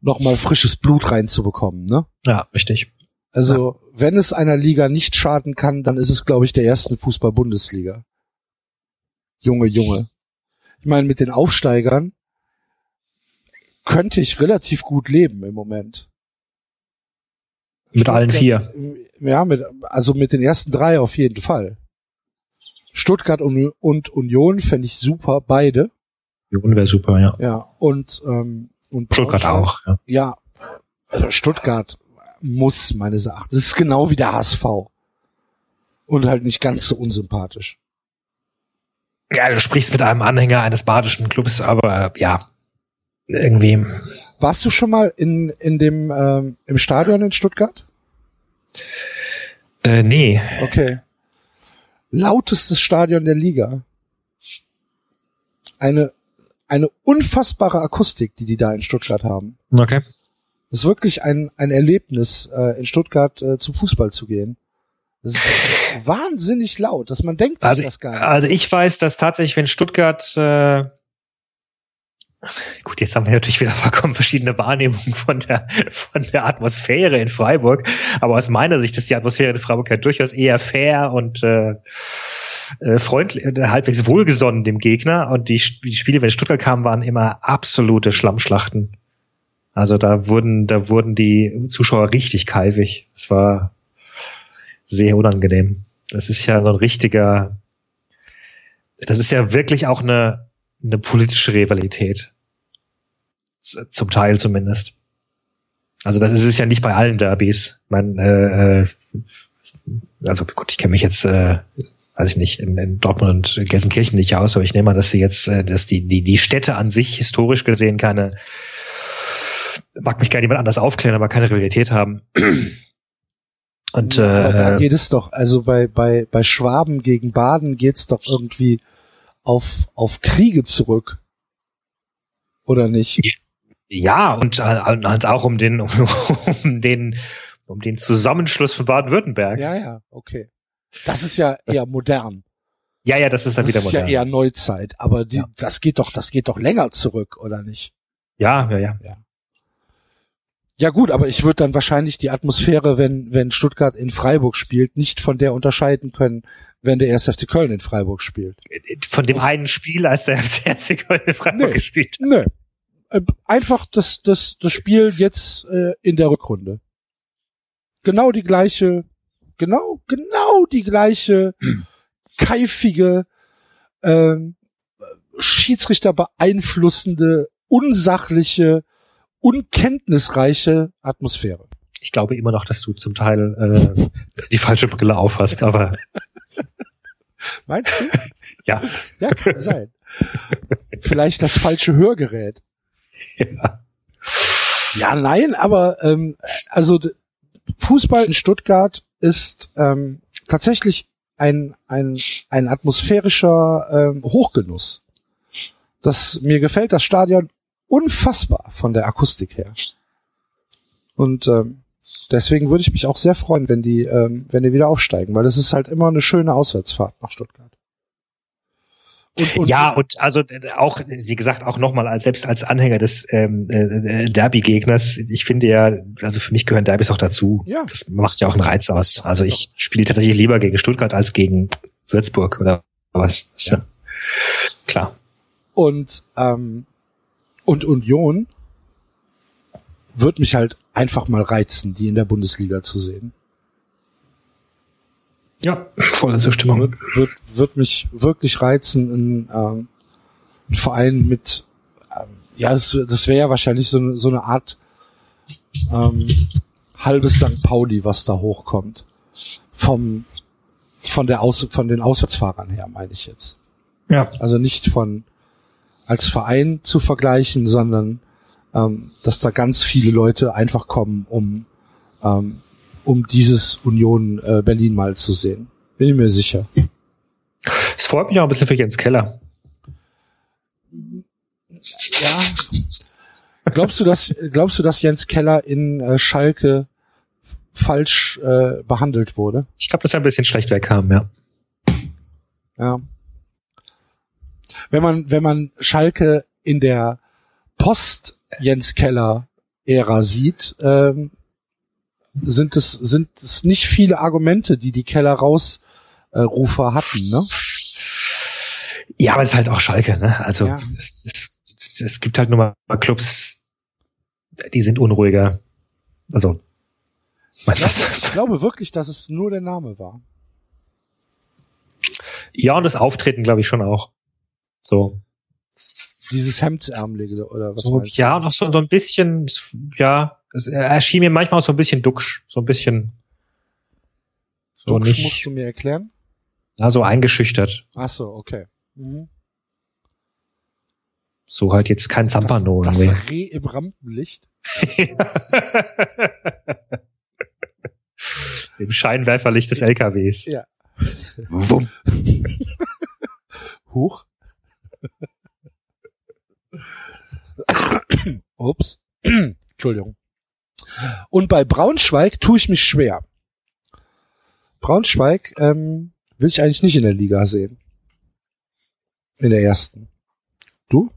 nochmal frisches Blut reinzubekommen, ne? Ja, richtig. Also, wenn es einer Liga nicht schaden kann, dann ist es, glaube ich, der ersten Fußball-Bundesliga. Junge, Junge. Ich meine, mit den Aufsteigern könnte ich relativ gut leben im Moment. Mit allen vier. Ja, mit, also mit den ersten drei auf jeden Fall. Stuttgart und, und Union fände ich super, beide. Union wäre super, ja. Ja, und, ähm, und Stuttgart auch, ja. Ja, also Stuttgart muss meines Erachtens. Das ist genau wie der HSV. Und halt nicht ganz so unsympathisch. Ja, du sprichst mit einem Anhänger eines badischen Clubs, aber äh, ja, irgendwie. Warst du schon mal in, in dem, ähm, im Stadion in Stuttgart? Äh, nee. Okay. Lautestes Stadion der Liga. Eine, eine unfassbare Akustik, die die da in Stuttgart haben. Okay. Das ist wirklich ein, ein Erlebnis, äh, in Stuttgart äh, zum Fußball zu gehen. Das ist wahnsinnig laut, dass man denkt sich Also, das gar nicht. also ich weiß, dass tatsächlich, wenn Stuttgart äh, Gut, jetzt haben wir natürlich wieder vollkommen verschiedene Wahrnehmungen von der, von der Atmosphäre in Freiburg. Aber aus meiner Sicht ist die Atmosphäre in Freiburg ja durchaus eher fair und äh, äh, freundlich, äh, halbwegs wohlgesonnen dem Gegner. Und die, die Spiele, wenn Stuttgart kam, waren immer absolute Schlammschlachten. Also da wurden, da wurden die Zuschauer richtig kalvig. Es war sehr unangenehm. Das ist ja so ein richtiger, das ist ja wirklich auch eine, eine politische Rivalität. Zum Teil zumindest. Also das ist es ja nicht bei allen Derbys. Man, äh, äh, also gut, ich kenne mich jetzt, äh, weiß ich nicht, in, in Dortmund und Gelsenkirchen nicht aus, aber ich nehme an, dass sie jetzt, äh, dass die, die, die Städte an sich historisch gesehen keine, mag mich gerne jemand anders aufklären, aber keine Realität haben. Und Ja, aber da äh, geht es doch, also bei, bei, bei Schwaben gegen Baden geht's doch irgendwie auf, auf Kriege zurück. Oder nicht? Ja, und halt auch um den, <laughs> um den, um den Zusammenschluss von Baden-Württemberg. Ja, ja, okay. Das ist ja Das- eher modern. ja, ja, das ist dann Das wieder ist ja modern. eher Neuzeit. Aber die, Ja. das geht doch, das geht doch länger zurück, oder nicht? ja, ja, ja. Ja gut, aber ich würde dann wahrscheinlich die Atmosphäre, wenn, wenn Stuttgart in Freiburg spielt, nicht von der unterscheiden können, wenn der 1. FC Köln in Freiburg spielt. Von dem einen Spiel, als der <laughs> FC Köln in Freiburg Nee. gespielt hat. Nö. Äh, Einfach das, das, das Spiel jetzt äh, in der Rückrunde. Genau die gleiche, genau, genau die gleiche <clears throat> keifige, ähm, Schiedsrichter beeinflussende, unsachliche, unkenntnisreiche Atmosphäre. Ich glaube immer noch, dass du zum Teil äh, die falsche Brille aufhast, aber <laughs> Meinst du? ja. Ja, kann sein. Vielleicht das falsche Hörgerät. ja. Ja, nein, aber ähm, also Fußball in Stuttgart ist ähm, tatsächlich ein, ein, ein atmosphärischer ähm, Hochgenuss. Das, mir gefällt das Stadion unfassbar von der Akustik her. Und ähm, deswegen würde ich mich auch sehr freuen, wenn die, ähm, wenn die wieder aufsteigen, weil es ist halt immer eine schöne Auswärtsfahrt nach Stuttgart. Und, und, ja, und also äh, auch, wie gesagt, auch nochmal als selbst als Anhänger des ähm, äh, Derby-Gegners, ich finde ja, also für mich gehören Derbys auch dazu. Ja. Das macht ja auch einen Reiz aus. Also ich spiele tatsächlich lieber gegen Stuttgart als gegen Würzburg oder was. Ist ja. Klar. Und, ähm, und Union wird mich halt einfach mal reizen, die in der Bundesliga zu sehen. Ja, volle Zustimmung. Wird, wird, wird mich wirklich reizen, ein, ähm, ein Verein mit, ähm, ja, das, das wäre ja wahrscheinlich so, eine- so eine Art ähm, halbes St. Pauli, was da hochkommt. Vom, von der Aus, von den Auswärtsfahrern her, meine ich jetzt. Ja. Also nicht von, als Verein zu vergleichen, sondern ähm, dass da ganz viele Leute einfach kommen, um ähm, um dieses Union äh, Berlin mal zu sehen. Bin ich mir sicher. Es freut mich auch ein bisschen für Jens Keller. Ja. Glaubst du, dass glaubst du, dass Jens Keller in äh, Schalke falsch äh, behandelt wurde? Ich glaube, dass er ein bisschen schlecht wegkam, ja. Ja. Wenn man wenn man Schalke in der Post Jens Keller Ära sieht, ähm, sind es sind es nicht viele Argumente, die die Keller Rausrufer hatten, ne? Ja, aber es ist halt auch Schalke, ne? Also Ja. es, es, es gibt halt nur mal Clubs, die sind unruhiger. Also, mein, Ich was, Ich glaube wirklich, dass es nur der Name war. ja, und das Auftreten glaube ich schon auch. So, Dieses Hemdärmelige oder was so ja, noch so, so ein bisschen, ja, es er erschien mir manchmal auch so ein bisschen ducksch, so ein bisschen so musst nicht, du mir erklären? ja, so eingeschüchtert. Ach so, okay. Mhm. So halt jetzt kein Zampano das, das Reh im Rampenlicht. <laughs> Im Scheinwerferlicht des LKWs. Ja. Wumm. <laughs> Huch. Ups. Entschuldigung. Und bei Braunschweig tue ich mich schwer. Braunschweig ähm, will ich eigentlich nicht in der Liga sehen. In der ersten. Du?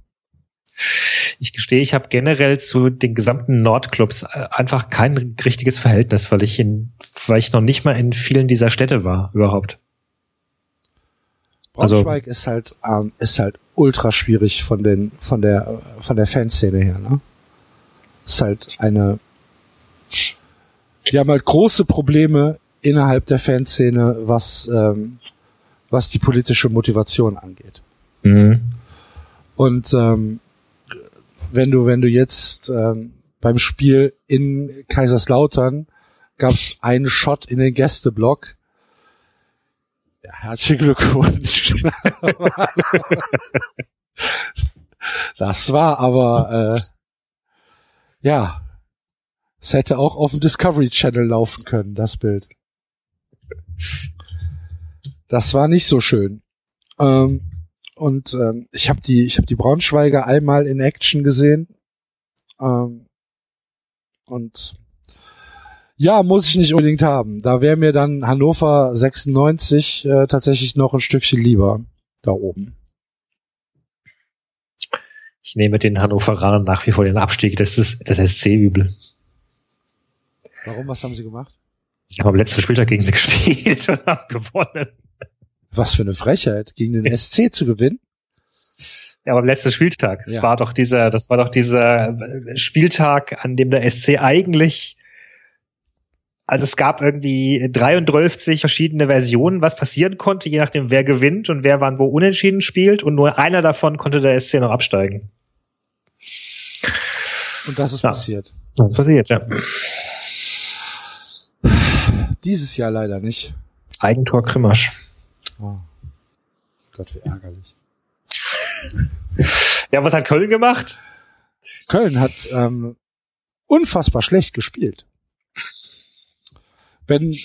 Ich gestehe, ich habe generell zu den gesamten Nordclubs äh, einfach kein richtiges Verhältnis, weil ich in, weil ich noch nicht mal in vielen dieser Städte war überhaupt. Also- Braunschweig ist halt ähm, ist halt ultra schwierig von den von der von der Fanszene her, ne? Ist halt eine die haben halt große Probleme innerhalb der Fanszene, was ähm, was die politische Motivation angeht. Mhm. Und ähm, wenn du wenn du jetzt ähm, beim Spiel in Kaiserslautern gab es einen Shot in den Gästeblock. Ja, herzlichen Glückwunsch. <laughs> das war aber äh, ja, es hätte auch auf dem Discovery Channel laufen können, das Bild. Das war nicht so schön. Ähm, und ähm, ich habe die, ich habe die Braunschweiger einmal in Action gesehen. Ähm, und ja, muss ich nicht unbedingt haben. Da wäre mir dann Hannover 96 äh, tatsächlich noch ein Stückchen lieber da oben. Ich nehme den Hannoveranern nach wie vor den Abstieg. Das ist das SC übel. Warum? Was haben sie gemacht? Ich habe am letzten Spieltag gegen sie <laughs> gespielt und haben gewonnen. Was für eine Frechheit, gegen den SC zu gewinnen. Ja, aber am letzten Spieltag. Das Ja. war doch dieser, das war doch dieser Spieltag, an dem der SC eigentlich also es gab irgendwie 33 verschiedene Versionen, was passieren konnte, je nachdem, wer gewinnt und wer wann wo unentschieden spielt. Und nur einer davon konnte der SC noch absteigen. Und das ist Ja. passiert. Das passiert, ja. Dieses Jahr leider nicht. Eigentor Krimmersch. Oh. Gott, wie ärgerlich. <laughs> Ja, was hat Köln gemacht? Köln hat ähm, unfassbar schlecht gespielt. Wenn,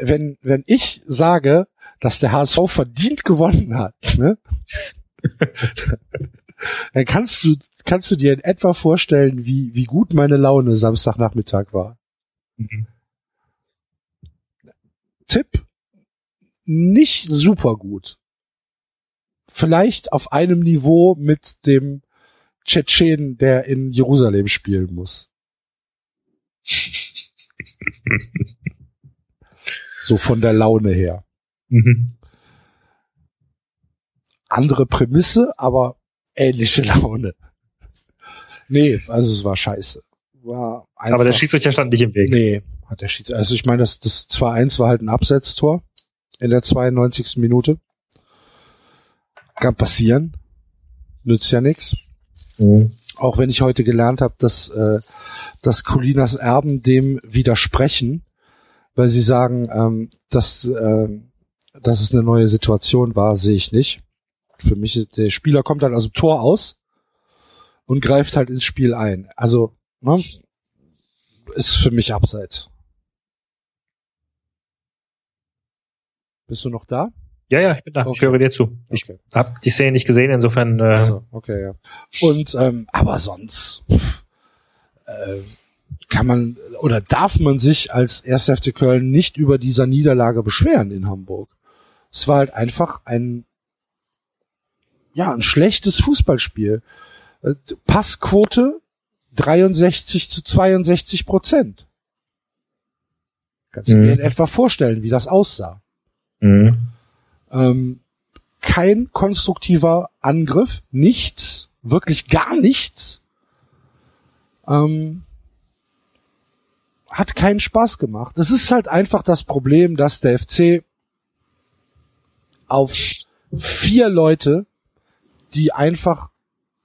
wenn, wenn ich sage, dass der HSV verdient gewonnen hat, ne? <laughs> dann kannst du, kannst du dir in etwa vorstellen, wie, wie gut meine Laune Samstagnachmittag war. Tipp, nicht super gut. Vielleicht auf einem Niveau mit dem Tschetschenen, der in Jerusalem spielen muss. <laughs> So von der Laune her. Mhm. Andere Prämisse, aber ähnliche <laughs> Laune. Nee, also es war scheiße. War einfach, Aber der Schiedsrichter stand nicht im Weg. Nee, hat der Schiedsrichter. Also ich meine, das, das 2-1 war halt ein Absetztor in der 92. Minute. Kann passieren. Nützt ja nix. Mhm. Auch wenn ich heute gelernt habe, dass, äh, dass Colinas Erben dem widersprechen, weil sie sagen, ähm, dass, äh, dass es eine neue Situation war, sehe ich nicht. Für mich, ist- der Spieler kommt dann aus dem Tor aus und greift halt ins Spiel ein. Also, ne, ist für mich abseits. Bist du noch da? Ja, ja, ich bin da. Okay. Ich höre dir zu. Ich Okay. habe die Szene nicht gesehen, insofern äh, So, okay, ja. Und ähm, aber sonst pff, äh, kann man oder darf man sich als 1. FC Köln nicht über dieser Niederlage beschweren in Hamburg. Es war halt einfach ein ja, ein schlechtes Fußballspiel. Äh, Passquote 63 zu 62 Prozent. Kannst du Mhm. dir in etwa vorstellen, wie das aussah? mh. Ähm, kein konstruktiver Angriff, nichts, wirklich gar nichts. Ähm, hat keinen Spaß gemacht. Es ist halt einfach das Problem, dass der FC auf vier Leute, die einfach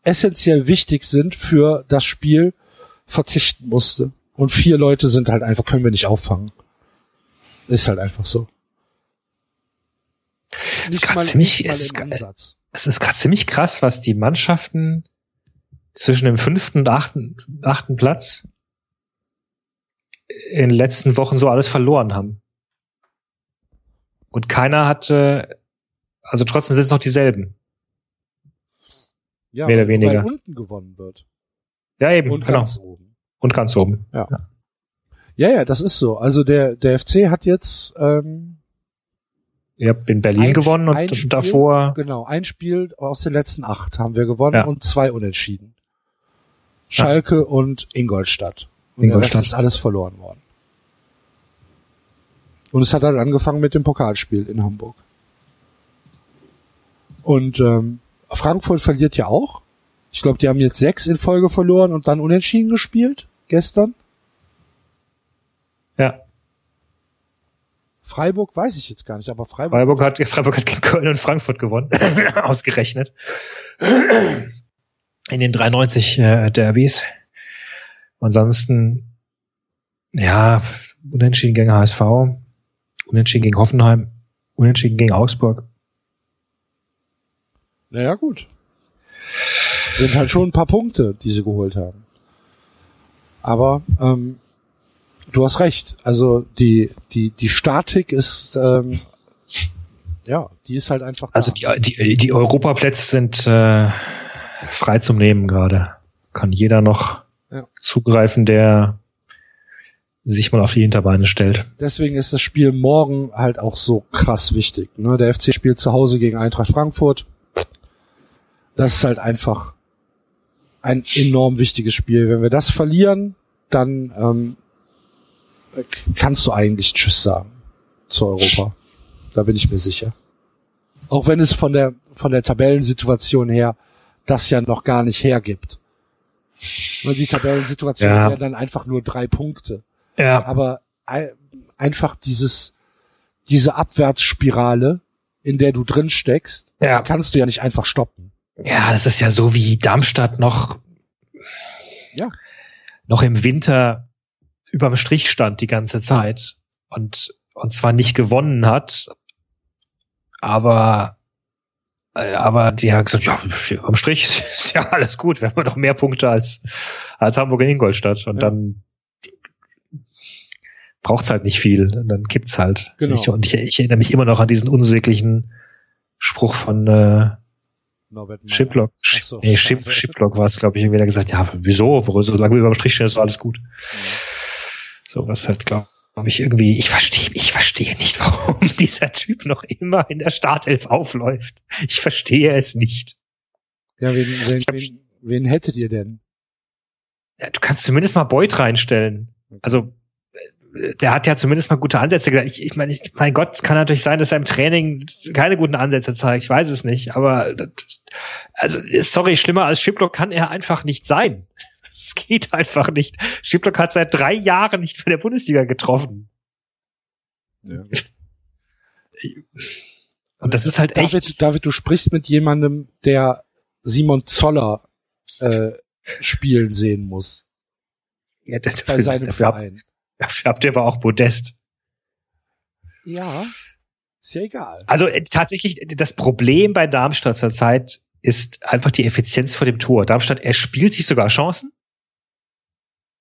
essentiell wichtig sind für das Spiel, verzichten musste. Und vier Leute sind halt einfach, können wir nicht auffangen. Ist halt einfach so. ist grad ziemlich- es ist es ist gerade ziemlich krass, was die Mannschaften zwischen dem fünften und achten, achten Platz in den letzten Wochen so alles verloren haben. Und keiner hatte, also trotzdem sind es noch dieselben. Ja, Mehr oder weniger. Unten gewonnen wird. Ja, eben, Und genau. ganz oben. Und ganz oben. Ja, ja, das ist so. Also der, der FC hat jetzt ähm, Ihr habt in Berlin Ein- gewonnen und Spiel, davor, genau ein Spiel aus den letzten acht haben wir gewonnen Ja. und zwei unentschieden. Schalke und Ingolstadt. Und Rest ist alles verloren worden. Und es hat halt angefangen mit dem Pokalspiel in Hamburg. Und ähm, Frankfurt verliert ja auch. Ich glaube, die haben jetzt sechs in Folge verloren und dann unentschieden gespielt gestern. ja, Freiburg weiß ich jetzt gar nicht, aber Freiburg, Freiburg hat, Freiburg hat gegen Köln und Frankfurt gewonnen. <laughs> Ausgerechnet. In den 93 äh, Derbys. Ansonsten, ja, unentschieden gegen HSV, unentschieden gegen Hoffenheim, unentschieden gegen Augsburg. Naja, gut. Sind halt schon ein paar Punkte, die sie geholt haben. Aber ähm, du hast recht. Also die die die Statik ist ähm, ja, die ist halt einfach. Also da. die, die, die Europaplätze sind äh, frei zum Nehmen gerade. Kann jeder noch. Zugreifen, der sich mal auf die Hinterbeine stellt. Deswegen ist das Spiel morgen halt auch so krass wichtig. Ne? Der FC spielt zu Hause gegen Eintracht Frankfurt. Das ist halt einfach ein enorm wichtiges Spiel. Wenn wir das verlieren, dann ähm, kannst du eigentlich Tschüss sagen zu Europa. Da bin ich mir sicher. Auch wenn es von der von der Tabellensituation her das ja noch gar nicht hergibt. Nur die Tabellensituation Ja. wäre dann einfach nur drei Punkte Ja. aber ei- einfach dieses, diese Abwärtsspirale, in der du drin steckst, Ja. kannst du ja nicht einfach stoppen. Ja, das ist ja so wie Darmstadt noch, Ja. noch im Winter überm Strich stand die ganze Zeit und, und zwar nicht gewonnen hat, aber, aber die haben gesagt, ja, am Strich <laughs> ist ja alles gut, wir haben noch mehr Punkte als, als Hamburg in Ingolstadt und Ja. dann braucht's halt nicht viel, und dann kippt's halt. Genau. Ich, und ich, ich erinnere mich immer noch an diesen unsäglichen Spruch von, äh, Norbert. Shiplock. Ach so. Nee, Ship, Shiplock war es, glaube ich, irgendwie, der gesagt, ja, wieso? Solange wir über dem Strich stehen, ist alles gut. So was halt, glaube ich, irgendwie, ich verstehe, ich verstehe nicht, <laughs> warum dieser Typ noch immer in der Startelf aufläuft. Ich verstehe es nicht. Ja, wen, wen, hab- wen, wen hättet ihr denn? Ja, du kannst zumindest mal Beut reinstellen. Also, äh, der hat ja zumindest mal gute Ansätze gesagt. Ich, ich meine, ich, mein Gott, es kann natürlich sein, dass er im Training keine guten Ansätze zeigt. Ich weiß es nicht. Aber, das, also, sorry, schlimmer als Schiplock kann er einfach nicht sein. Es geht einfach nicht. Schiplock hat seit drei Jahren nicht für der Bundesliga getroffen. Ja. Und das ist halt echt. David, David, du sprichst mit jemandem, der Simon Zoller äh, spielen sehen muss Ja, bei dafür, seinem dafür, hab, Verein. dafür habt ihr aber auch Modest. Ja, ist ja egal. Also äh, tatsächlich, das Problem bei Darmstadt zurzeit ist einfach die Effizienz vor dem Tor. Darmstadt erspielt sich sogar Chancen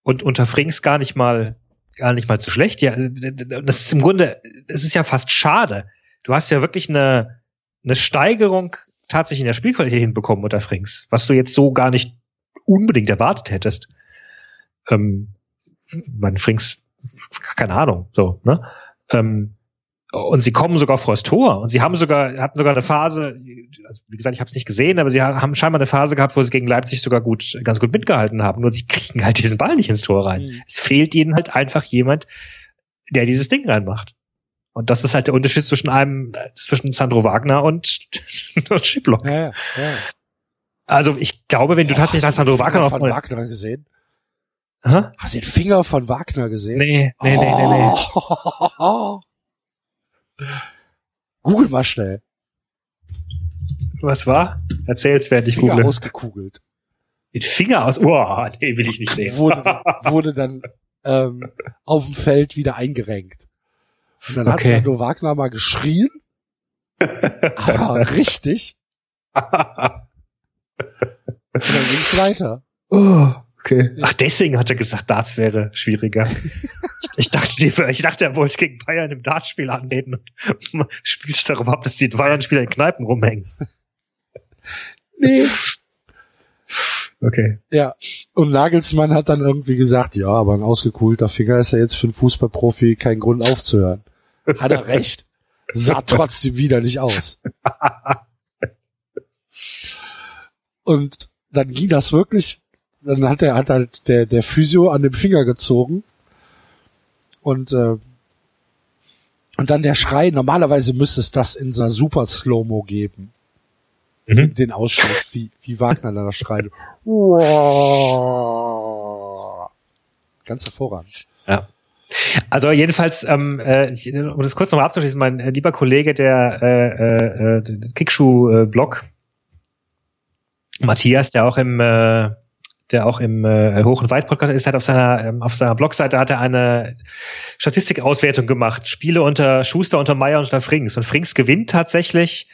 und unter Frings gar nicht mal gar nicht mal zu schlecht. Ja, also, das ist im Grunde, das ist ja fast schade. Du hast ja wirklich eine, eine Steigerung tatsächlich in der Spielqualität hinbekommen unter Frings, was du jetzt so gar nicht unbedingt erwartet hättest. Ähm, mein Frings, keine Ahnung, so, ne? Ähm, und sie kommen sogar vor das Tor und sie haben sogar hatten sogar eine Phase, also wie gesagt, ich habe es nicht gesehen, aber sie haben scheinbar eine Phase gehabt, wo sie gegen Leipzig sogar gut ganz gut mitgehalten haben. Nur sie kriegen halt diesen Ball nicht ins Tor rein. Mhm. Es fehlt ihnen halt einfach jemand, der dieses Ding reinmacht. Und das ist halt der Unterschied zwischen einem zwischen Sandro Wagner und, <laughs> und Schiplock. Ja, ja. Also ich glaube, wenn du tatsächlich nach Sandro Wagner von Wagner gesehen. Hä? Hast du den Finger von Wagner gesehen? Nee, nee, nee, nee, nee. <laughs> Google mal schnell. Was war? Erzähl's, während ich Finger google. ausgekugelt. Mit Finger aus? Oh, nee, will ich nicht sehen. Wurde, <laughs> wurde dann ähm, auf dem Feld wieder eingerenkt. Und dann okay. hat Sandro Wagner mal geschrien. aber <laughs> richtig. <laughs> Und dann ging's weiter. Oh. Okay. Ach, deswegen hat er gesagt, Darts wäre schwieriger. <laughs> ich, dachte, ich dachte, er wollte gegen Bayern im Dartspiel antreten und <laughs> spielst darüber ab, dass die Bayern-Spieler in Kneipen rumhängen. Nee. <laughs> Okay. Ja. Und Nagelsmann hat dann irgendwie gesagt, ja, aber ein ausgekohlter Finger ist ja jetzt für einen Fußballprofi kein Grund aufzuhören. Hat er recht. Sah trotzdem wieder nicht aus. Und dann ging das wirklich dann hat er hat halt der der Physio an dem Finger gezogen und äh, und dann der Schrei. Normalerweise müsste es das in so einer super Slow-Mo geben. Mhm. Den Ausschnitt, wie, wie Wagner da schreit. Ganz hervorragend. Ja. Also jedenfalls, ähm, äh, um das kurz nochmal abzuschließen, mein äh, lieber Kollege der äh, äh, Kickschuh-Blog, Matthias, der auch im äh, der auch im äh, Hoch- und Weit-Podcast ist, hat auf seiner, ähm, auf seiner Blogseite hat er eine Statistikauswertung gemacht. Spiele unter Schuster, unter Meier und unter Frings. Und Frings gewinnt tatsächlich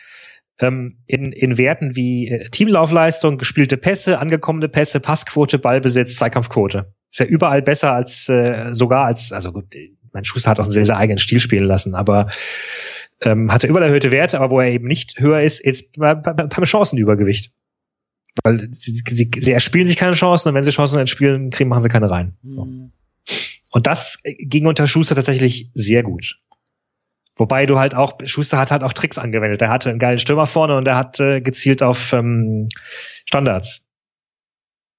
ähm, in, in Werten wie äh, Teamlaufleistung, gespielte Pässe, angekommene Pässe, Passquote, Ballbesitz, Zweikampfquote. Ist ja überall besser als äh, sogar als, also gut, mein Schuster hat auch einen sehr, sehr eigenen Stil spielen lassen, aber ähm, hatte überall erhöhte Werte, aber wo er eben nicht höher ist, ist beim, beim Chancenübergewicht. Weil sie, sie, sie erspielen sich keine Chancen und wenn sie Chancen entspielen kriegen, machen sie keine rein. Mhm. Und das ging unter Schuster tatsächlich sehr gut. Wobei du halt auch, Schuster hat halt auch Tricks angewendet. Er hatte einen geilen Stürmer vorne und er hat äh, gezielt auf ähm, Standards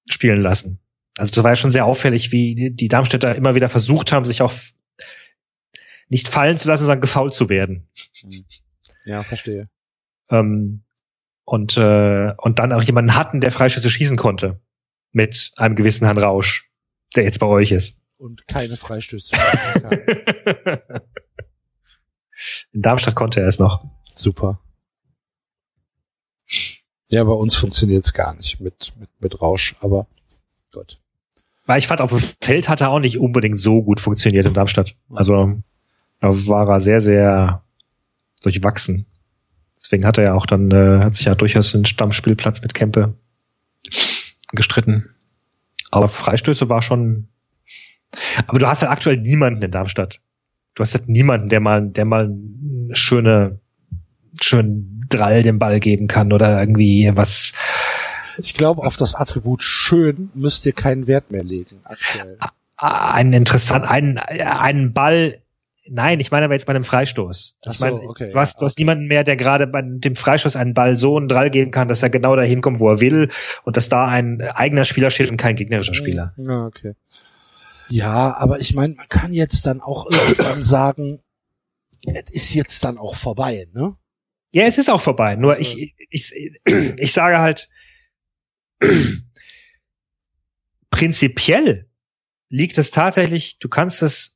spielen lassen. Also das war ja schon sehr auffällig, wie die Darmstädter immer wieder versucht haben, sich auf nicht fallen zu lassen, sondern gefault zu werden. Ja, verstehe. Ähm, und, äh, und dann auch jemanden hatten, der Freischüsse schießen konnte. Mit einem gewissen Herrn Rausch, der jetzt bei euch ist. Und keine Freistöße. <laughs> In Darmstadt konnte er es noch. Super. Ja, bei uns funktioniert es gar nicht mit, mit, mit Rausch, aber Gott. Weil ich fand, auf dem Feld hat er auch nicht unbedingt so gut funktioniert in Darmstadt. Also da war er sehr, sehr durchwachsen. Deswegen hat er ja auch dann, äh, hat sich ja durchaus den Stammspielplatz mit Kempe gestritten. Aber Freistöße war schon. Aber du hast halt aktuell niemanden in Darmstadt. Du hast halt niemanden, der mal, der mal eine schöne, schönen Drall dem Ball geben kann oder irgendwie was. Ich glaube, auf das Attribut schön müsst ihr keinen Wert mehr legen aktuell. Einen interessant, einen, einen Ball Nein, ich meine aber jetzt bei einem Freistoß. Ach ich meine, so, okay, du, hast, du hast niemanden mehr, der gerade bei dem Freistoß einen Ball so einen Drall geben kann, dass er genau dahin kommt, wo er will und dass da ein eigener Spieler steht und kein gegnerischer hm, Spieler. Ja, okay. Ja, aber ich meine, man kann jetzt dann auch irgendwann <coughs> sagen, es ist jetzt dann auch vorbei, ne? Ja, es ist auch vorbei. Nur also, ich, ich, ich sage halt, prinzipiell liegt es tatsächlich, du kannst es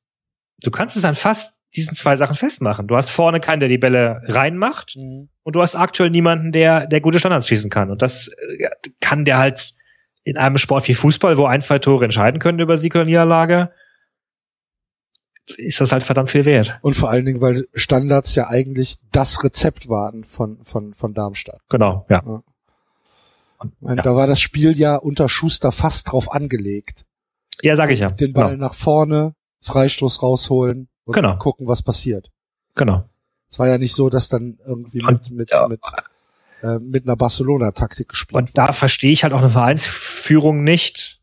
du kannst es an fast diesen zwei Sachen festmachen. Du hast vorne keinen, der die Bälle reinmacht mhm. und du hast aktuell niemanden, der, der gute Standards schießen kann. Und das äh, kann der halt in einem Sport wie Fußball, wo ein, zwei Tore entscheiden können über Sieg oder Niederlage, ist das halt verdammt viel wert. Und vor allen Dingen, weil Standards ja eigentlich das Rezept waren von, von, von Darmstadt. Genau, ja. ja. Meine, ja. Da war das Spiel ja unter Schuster fast drauf angelegt. ja, sag ich ja. Den Ball Genau. nach vorne, Freistoß rausholen und Genau. gucken, was passiert. genau. Es war ja nicht so, dass dann irgendwie mit, Und, mit, ja. mit, äh, mit einer Barcelona-Taktik gespielt Und da verstehe ich halt auch eine Vereinsführung nicht,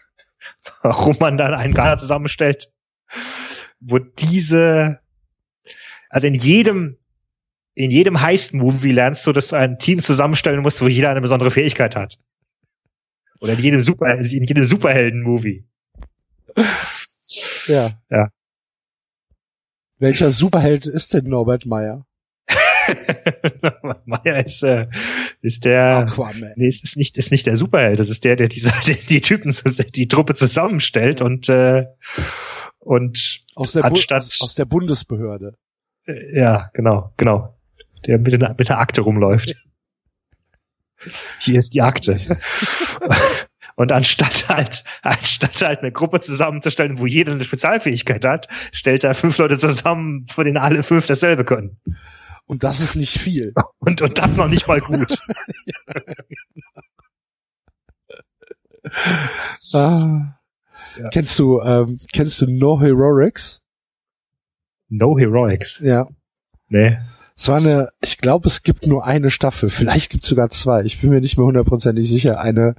<laughs> warum man dann einen Kader zusammenstellt, wo diese, also in jedem, in jedem Heist-Movie lernst du, dass du ein Team zusammenstellen musst, wo jeder eine besondere Fähigkeit hat. Oder in jedem Super, in jedem Superhelden-Movie. Ja. Ja. Welcher Superheld ist denn Norbert Meyer? <laughs> Meyer ist, äh, ist der, Aquaman. Nee, es ist nicht, ist nicht der Superheld. Das ist der, der diese, der die Typen, die Truppe zusammenstellt und, äh, und, Aus der, Bu anstatt- aus, aus der Bundesbehörde. äh, ja, genau, genau. Der mit, der- mit der Akte rumläuft. Hier ist die Akte. <laughs> Und anstatt halt, <laughs> anstatt halt eine Gruppe zusammenzustellen, wo jeder eine Spezialfähigkeit hat, stellt er fünf Leute zusammen, von denen alle fünf dasselbe können. Und das ist nicht viel. <laughs> Und, und das noch nicht mal gut. <laughs> Ah. Ja. Kennst du, ähm, kennst du No Heroics? No Heroics. Ja. Nee. Es war eine, ich glaube, es gibt nur eine Staffel, vielleicht gibt es sogar zwei, ich bin mir nicht mehr hundertprozentig sicher, eine,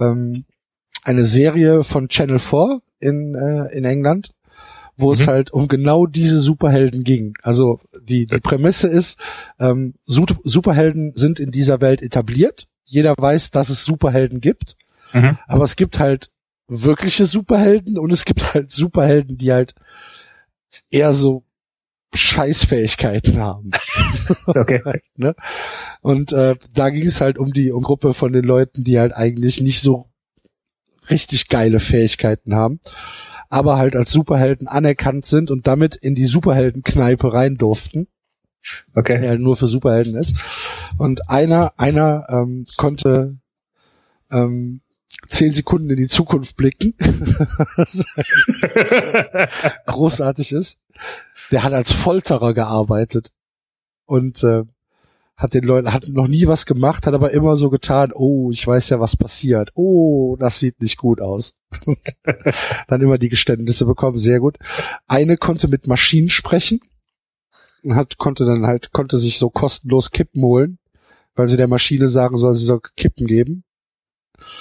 ähm, eine Serie von Channel 4 in, äh, in England, wo es Mhm. halt um genau diese Superhelden ging. Also die, die Prämisse ist, ähm, Su Superhelden sind in dieser Welt etabliert, jeder weiß, dass es Superhelden gibt, Mhm. aber es gibt halt wirkliche Superhelden und es gibt halt Superhelden, die halt eher so Scheißfähigkeiten haben. <laughs> Okay. <laughs> ne? Und äh, da ging es halt um die um Gruppe von den Leuten, die halt eigentlich nicht so richtig geile Fähigkeiten haben, aber halt als Superhelden anerkannt sind und damit in die Superheldenkneipe rein durften, Okay. der halt nur für Superhelden ist. Und einer, einer ähm, konnte ähm, zehn Sekunden in die Zukunft blicken, <laughs> was großartig ist. Der hat als Folterer gearbeitet und äh, hat den Leuten, hat noch nie was gemacht, hat aber immer so getan, oh, ich weiß ja, was passiert. Oh, das sieht nicht gut aus. <laughs> Dann immer die Geständnisse bekommen, sehr gut. Eine konnte mit Maschinen sprechen und hat, konnte dann halt, konnte sich so kostenlos Kippen holen, weil sie der Maschine sagen soll, sie soll Kippen geben.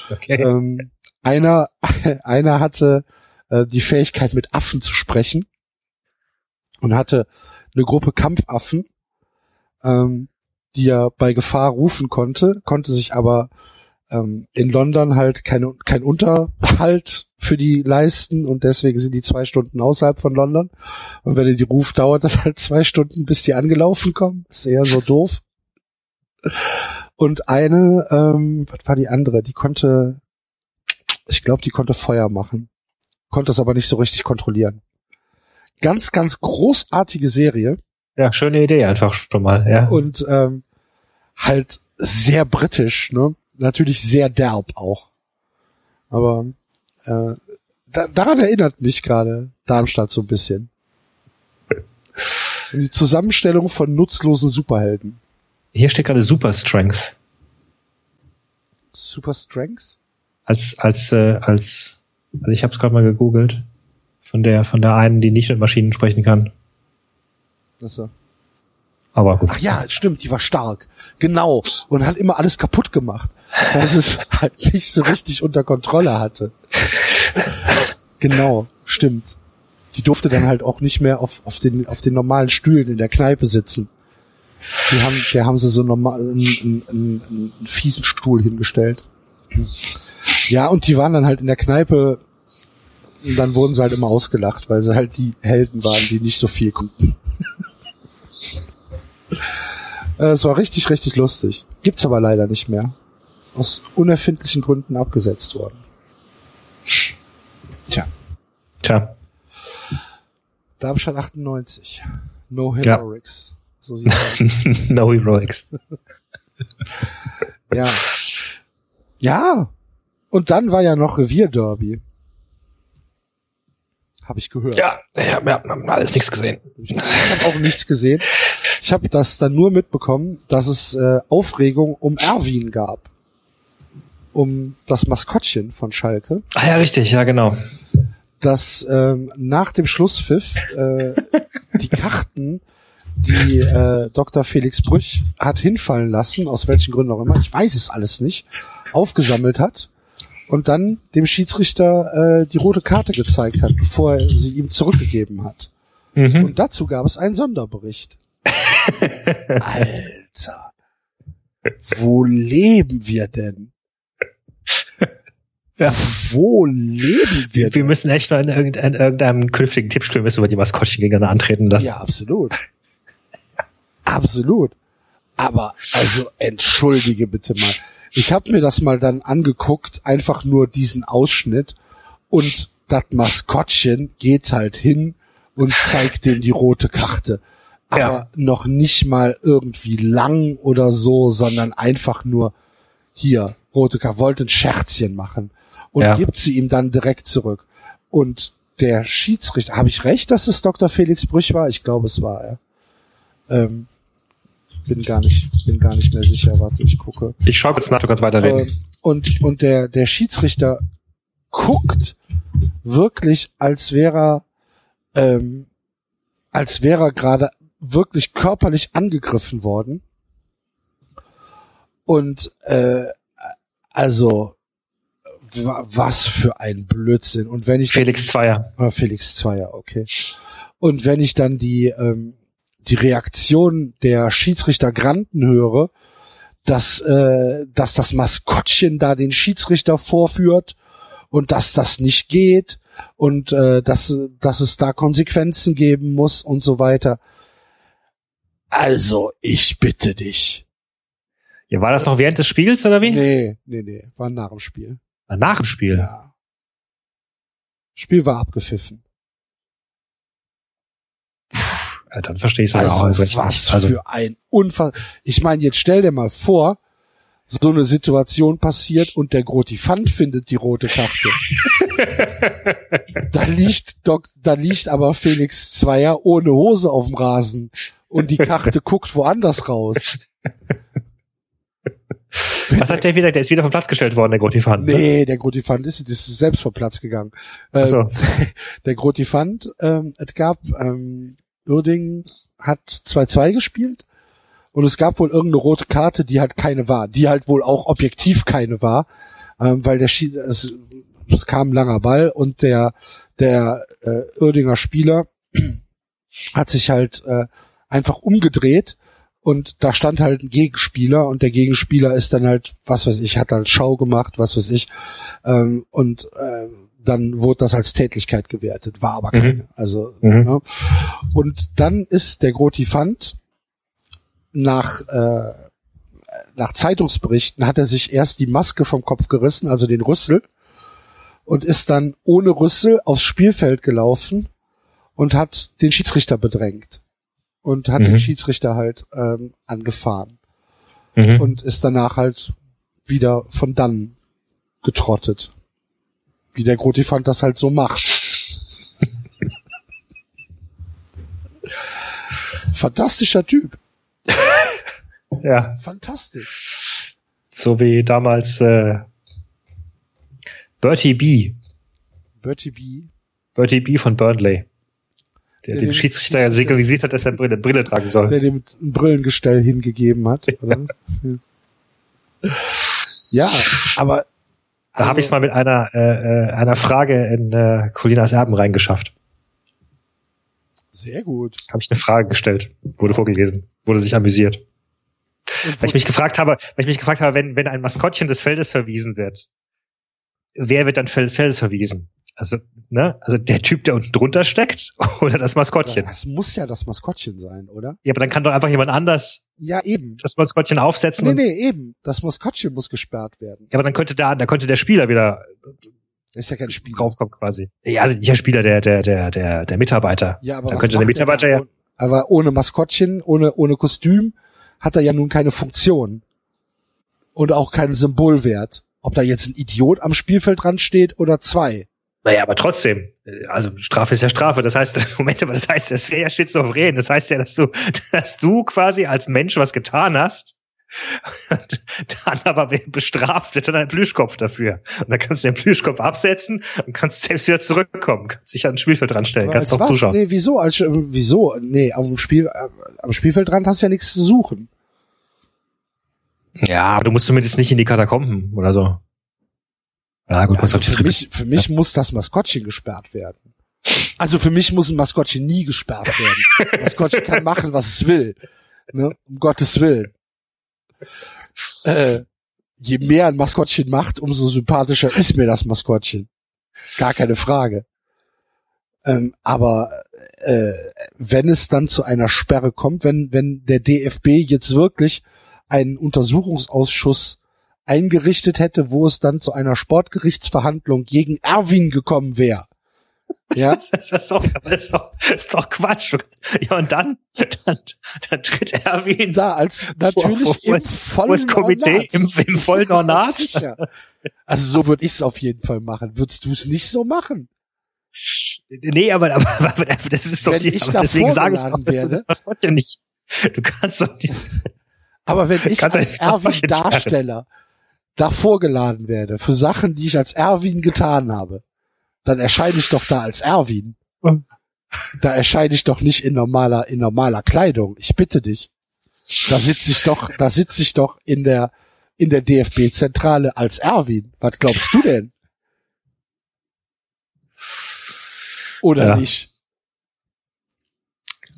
okay. Ähm, einer, <laughs> einer hatte äh, die Fähigkeit, mit Affen zu sprechen und hatte eine Gruppe Kampfaffen, ähm, die er bei Gefahr rufen konnte, konnte sich aber ähm, in London halt kein, kein Unterhalt für die leisten und deswegen sind die zwei Stunden außerhalb von London. Und wenn er die ruft, dauert das halt zwei Stunden, bis die angelaufen kommen. Ist eher so doof. Und eine, ähm, was war die andere? Die konnte, ich glaube, die konnte Feuer machen. Konnte es aber nicht so richtig kontrollieren. Ganz, ganz großartige Serie Ja, schöne Idee einfach schon mal, ja. und ähm, halt sehr britisch, ne? Natürlich sehr derb auch. Aber äh, da, daran erinnert mich gerade Darmstadt so ein bisschen. Die Zusammenstellung von nutzlosen Superhelden. Hier steht gerade Super Strength Super Strengths? als als äh, als also ich habe es gerade mal gegoogelt von der von der einen, die nicht mit Maschinen sprechen kann. Achso. Aber gut. Ach ja, stimmt, die war stark. Genau. Und hat immer alles kaputt gemacht. Dass es <laughs> halt nicht so richtig unter Kontrolle hatte. Genau, stimmt. Die durfte dann halt auch nicht mehr auf, auf, den, auf den normalen Stühlen in der Kneipe sitzen. Die haben, der haben sie so normal einen, einen, einen, einen fiesen Stuhl hingestellt. Ja, und die waren dann halt in der Kneipe und dann wurden sie halt immer ausgelacht, weil sie halt die Helden waren, die nicht so viel konnten. <laughs> Äh, Es war richtig, richtig lustig. Gibt's aber leider nicht mehr. Aus unerfindlichen Gründen abgesetzt worden. Tja, Tja. Darmstadt 98. No Ja. Heroics. So sieht's aus. <laughs> no Heroics. Ja. Ja. Und dann war ja noch Revierderby. Habe ich gehört. Ja, ich habe hab alles nichts gesehen. Ich habe auch nichts gesehen. Ich habe das dann nur mitbekommen, dass es äh, Aufregung um Erwin gab. um das Maskottchen von Schalke, Ah ja, richtig, ja, genau. dass ähm, nach dem Schlusspfiff äh, die Karten, die äh, Dr. Felix Brüch hat hinfallen lassen, aus welchen Gründen auch immer, ich weiß es alles nicht, aufgesammelt hat und dann dem Schiedsrichter äh, die rote Karte gezeigt hat, bevor er sie ihm zurückgegeben hat. Mhm. Und dazu gab es einen Sonderbericht. Alter. Wo leben wir denn? Ja. Wo leben wir Wir, wir müssen echt mal in irgendeinem, in irgendeinem künftigen Tippspiel müssen wir die Maskottchen gegeneinander antreten lassen. Ja, absolut. Absolut. Aber also entschuldige bitte mal. Ich habe mir das mal dann angeguckt, einfach nur diesen Ausschnitt und das Maskottchen geht halt hin und zeigt dem die rote Karte. Aber Ja. noch nicht mal irgendwie lang oder so, sondern einfach nur hier, rote Karte, wollte ein Scherzchen machen und Ja. gibt sie ihm dann direkt zurück. Und der Schiedsrichter, habe ich recht, dass es Dr. Felix Brüch war? Ich glaube, es war er. Ähm, bin gar nicht, bin gar nicht mehr sicher. Warte, ich gucke. Ich schau kurz nach, du kannst weiterreden. Ähm, und und der der Schiedsrichter guckt wirklich, als wäre er, ähm, als wäre er gerade wirklich körperlich angegriffen worden. Und äh, also wa- was für ein Blödsinn. Und wenn ich Felix Zweier. Ah, Felix Zweier, okay. Und wenn ich dann die, ähm, die Reaktion der Schiedsrichter Granten höre, dass, äh, dass das Maskottchen da den Schiedsrichter vorführt und dass das nicht geht und äh, dass, dass es da Konsequenzen geben muss und so weiter. Also, ich bitte dich. Ja, war das noch während des Spiels oder wie? Nee, nee, nee, war nach dem Spiel. Nach dem Spiel. Ja. Spiel war abgepfiffen. <laughs> Dann verstehe ich es also, auch Also, also was Also, für ein Unfall. Ich meine, jetzt stell dir mal vor, so eine Situation passiert und der Grotifant findet die rote Karte. da liegt Doc, da liegt aber Felix Zweier ohne Hose auf dem Rasen und die Karte <laughs> guckt woanders raus. was hat der wieder? Der ist wieder vom Platz gestellt worden, der Grotifant. ne? Nee, der Grotifant ist, ist selbst vom Platz gegangen. Ähm, so. <laughs> Der Grotifant, ähm, es gab, ähm, Uerdingen hat 2-2 gespielt. Und es gab wohl irgendeine rote Karte, die halt keine war, die halt wohl auch objektiv keine war, ähm, weil der Schi es, es kam ein langer Ball und der der äh, Uerdinger Spieler <clears throat> hat sich halt äh, einfach umgedreht und da stand halt ein Gegenspieler und der Gegenspieler ist dann halt, was weiß ich, hat halt Schau gemacht, was weiß ich, ähm, und äh, dann wurde das als Tätlichkeit gewertet, war aber Mhm. keine. Also Mhm. ne? und dann ist der Grotifant nach äh, nach Zeitungsberichten hat er sich erst die Maske vom Kopf gerissen, also den Rüssel, und ist dann ohne Rüssel aufs Spielfeld gelaufen und hat den Schiedsrichter bedrängt und hat Mhm. den Schiedsrichter halt ähm, angefahren Mhm. und ist danach halt wieder von dann getrottet. Wie der Grotifant das halt so macht. Fantastischer Typ. ja, Fantastisch. so wie damals äh, Bertie B. Bertie B. Bertie B von Burnley. Der Der dem Schiedsrichter ja signalisiert hat, dass er Brille, Brille tragen soll. der dem ein Brillengestell hingegeben hat. <laughs> Ja, aber Da habe ich es mal mit einer, äh, äh, einer Frage in äh, Colinas Erben reingeschafft. sehr gut. Habe ich eine Frage gestellt, wurde vorgelesen, wurde sich amüsiert. Weil ich mich gefragt habe, weil ich mich gefragt habe, wenn, wenn ein Maskottchen des Feldes verwiesen wird, wer wird dann des Feldes verwiesen? Also, ne, also der Typ, der unten drunter steckt <laughs> oder das Maskottchen? das muss ja das Maskottchen sein, oder? Ja, aber dann kann doch einfach jemand anders Ja, eben. das Maskottchen aufsetzen. Nee, nee, eben. Das Maskottchen muss gesperrt werden. Ja, aber dann könnte da, da könnte der Spieler wieder Das ist ja kein Spiel. draufkommen quasi. Ja, also nicht der Spieler, der, der, der, der, der Mitarbeiter. Ja, aber Dann könnte der er Mitarbeiter da? ja- Aber ohne Maskottchen, ohne, ohne Kostüm hat er ja nun keine Funktion. Und auch keinen Symbolwert. Ob da jetzt ein Idiot am Spielfeld dran steht oder zwei. Naja, aber trotzdem, äh, also Strafe ist ja Strafe. Das heißt, <laughs> Moment mal, das heißt, das wäre ja schizophren. Das heißt ja, dass du, <laughs> dass du quasi als Mensch was getan hast. Und <laughs> der aber bestraft, wird dann ein Plüschkopf dafür. Und dann kannst du den Plüschkopf absetzen und kannst selbst wieder zurückkommen. Kannst dich an den Spielfeld ranstellen, kannst Als doch zuschauen. Nee, wieso? Als, äh, wieso? Nee, am Spiel, äh, am Spielfeldrand hast du ja nichts zu suchen. Ja, aber du musst zumindest nicht in die Katakomben oder so. Ja, gut, Also für mich, für mich muss das Maskottchen gesperrt werden. Also für mich muss ein Maskottchen nie gesperrt werden. <laughs> Maskottchen kann machen, was es will. Ne? Um Gottes Willen. Äh, je mehr ein Maskottchen macht, umso sympathischer ist mir das Maskottchen. Gar keine Frage. Ähm, aber äh, wenn es dann zu einer Sperre kommt, wenn, wenn der DFB jetzt wirklich einen Untersuchungsausschuss eingerichtet hätte, wo es dann zu einer Sportgerichtsverhandlung gegen Erwin gekommen wäre. <laughs> Ja, Das ist, das ist, doch, das ist, doch, das ist doch Quatsch. Ja, und dann, dann, dann tritt Erwin da als natürlich Vor- vor- im vollen das Komitee im, im vollen Ornat. Also so würde ich es auf jeden Fall machen. Würdest du es nicht so machen? Nee, aber, aber, aber das ist doch Wenn die, ich aber deswegen sage ich doch, werde. das Maskottchen ja nicht. Du kannst doch nicht. Aber wenn ich als nicht da vorgeladen werde für Sachen, die ich als Erwin getan habe, dann erscheine ich doch da als Erwin. Da erscheine ich doch nicht in normaler, in normaler Kleidung. Ich bitte dich. Da sitze ich doch, da sitze ich doch in der, in der DFB-Zentrale als Erwin. Was glaubst du denn? Oder Ja. nicht?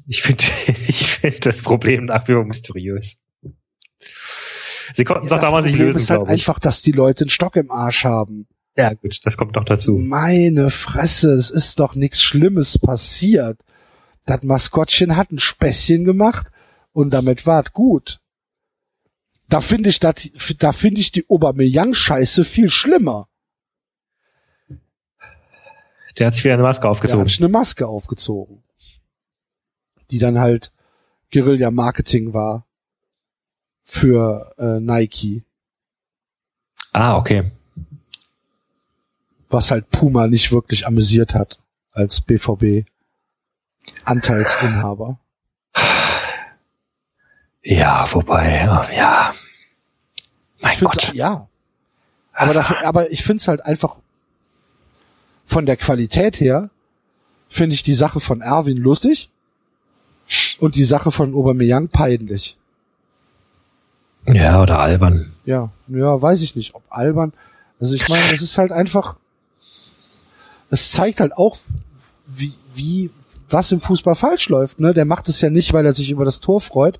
Ich finde, <laughs> ich finde das Problem nach wie vor mysteriös. Sie konnten es Ja, auch damals nicht lösen, ist halt glaube ich. einfach, dass die Leute einen Stock im Arsch haben. Ja, gut, das kommt noch dazu. Meine Fresse, es ist doch nichts Schlimmes passiert. Das Maskottchen hat ein Späßchen gemacht und damit war's gut. Da finde ich, dat, da finde ich die Aubameyang-Scheiße viel schlimmer. Der hat sich wieder eine Maske Da hat aufgezogen. sich eine Maske aufgezogen. Die dann halt Guerilla-Marketing war für äh, Nike. Ah, okay. was halt Puma nicht wirklich amüsiert hat als BVB Anteilsinhaber. Ja, wobei, ja. Mein Gott. Ja. Aber dafür, aber ich finde es halt einfach von der Qualität her finde ich die Sache von Erwin lustig und die Sache von Aubameyang peinlich. Ja, oder albern. Ja, ja, weiß ich nicht, ob albern. Also ich meine, es ist halt einfach, es zeigt halt auch, wie, wie, was im Fußball falsch läuft. Ne? Der macht es ja nicht, weil er sich über das Tor freut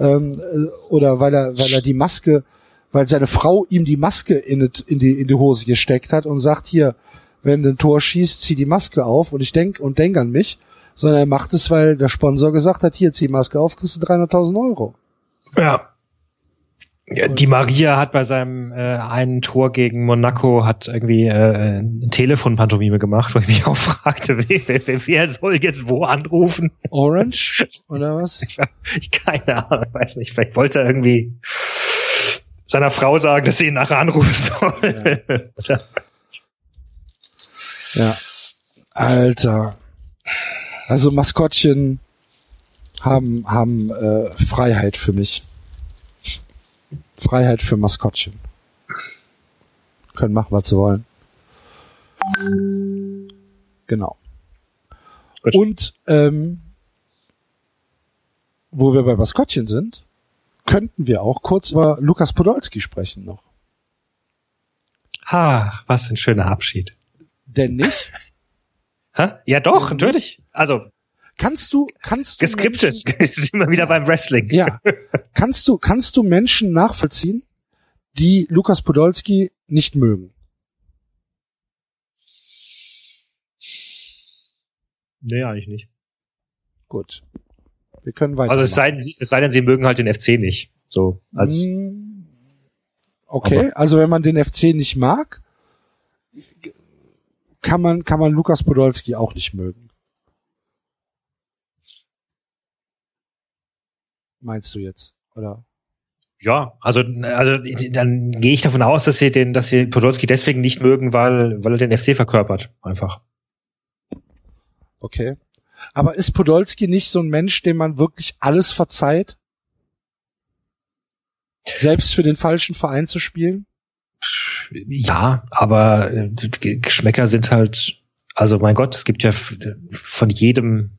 ähm, äh, oder weil er, weil er die Maske, weil seine Frau ihm die Maske in, in die in die Hose gesteckt hat und sagt hier, wenn du ein Tor schießt, zieh die Maske auf und ich denk und denk an mich, sondern er macht es, weil der Sponsor gesagt hat, hier zieh die Maske auf, kriegst du 300.000 Euro. Ja. Ja, die Maria hat bei seinem äh, einen Tor gegen Monaco hat irgendwie äh, eine Telefonpantomime gemacht, wo ich mich auch <laughs> fragte, wer, wer, wer soll jetzt wo anrufen? Orange <laughs> oder was? Ich keine Ahnung, weiß nicht. Vielleicht wollte er irgendwie seiner Frau sagen, dass sie ihn nachher anrufen <laughs> soll. Oder? Ja. Alter. Also Maskottchen haben, haben äh, Freiheit für mich. Freiheit für Maskottchen. Können machen, was sie wollen. Genau. Gut. Und ähm, wo wir bei Maskottchen sind, könnten wir auch kurz über Lukas Podolski sprechen noch. Ha, was ein schöner Abschied. Denn nicht? Hä? Ja doch, natürlich. Also Kannst du, kannst du geskriptet. Menschen- <laughs> sind wir wieder beim Wrestling. Ja. Kannst du, kannst du Menschen nachvollziehen, die Lukas Podolski nicht mögen? Nee, eigentlich nicht. Gut. Wir können weiter. Also es sei, denn, sie- es sei denn, sie mögen halt den FC nicht. So als Hm, Okay, also wenn man den FC nicht mag, kann man, kann man Lukas Podolski auch nicht mögen. Meinst du jetzt? Oder? ja, also also dann gehe ich davon aus, dass sie den, dass sie Podolski deswegen nicht mögen, weil weil er den FC verkörpert, einfach. Okay. Aber ist Podolski nicht so ein Mensch, dem man wirklich alles verzeiht? Selbst für den falschen Verein zu spielen? Ja, aber äh, Geschmäcker sind halt, also mein Gott, es gibt ja von jedem,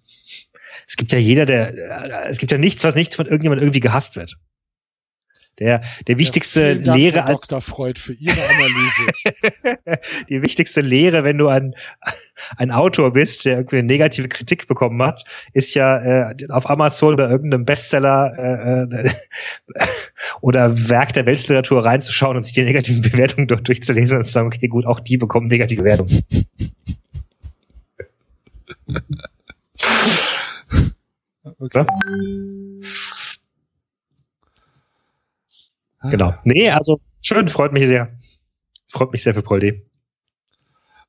es gibt ja jeder, der, äh, es gibt ja nichts, was nicht von irgendjemand irgendwie gehasst wird. Der, der wichtigste Vielen Dank, Lehre Herr als Dr. Freud für Ihre Analyse. <laughs> die wichtigste Lehre, wenn du ein, ein Autor bist, der irgendwie eine negative Kritik bekommen hat, ist ja äh, auf Amazon bei irgendeinem Bestseller äh, äh, <laughs> oder Werk der Weltliteratur reinzuschauen und sich die negativen <laughs> Bewertungen dort durchzulesen und zu sagen, okay, gut, auch die bekommen negative Bewertungen. Okay. Genau. Nee, also schön, freut mich sehr. Freut mich sehr für Poldi.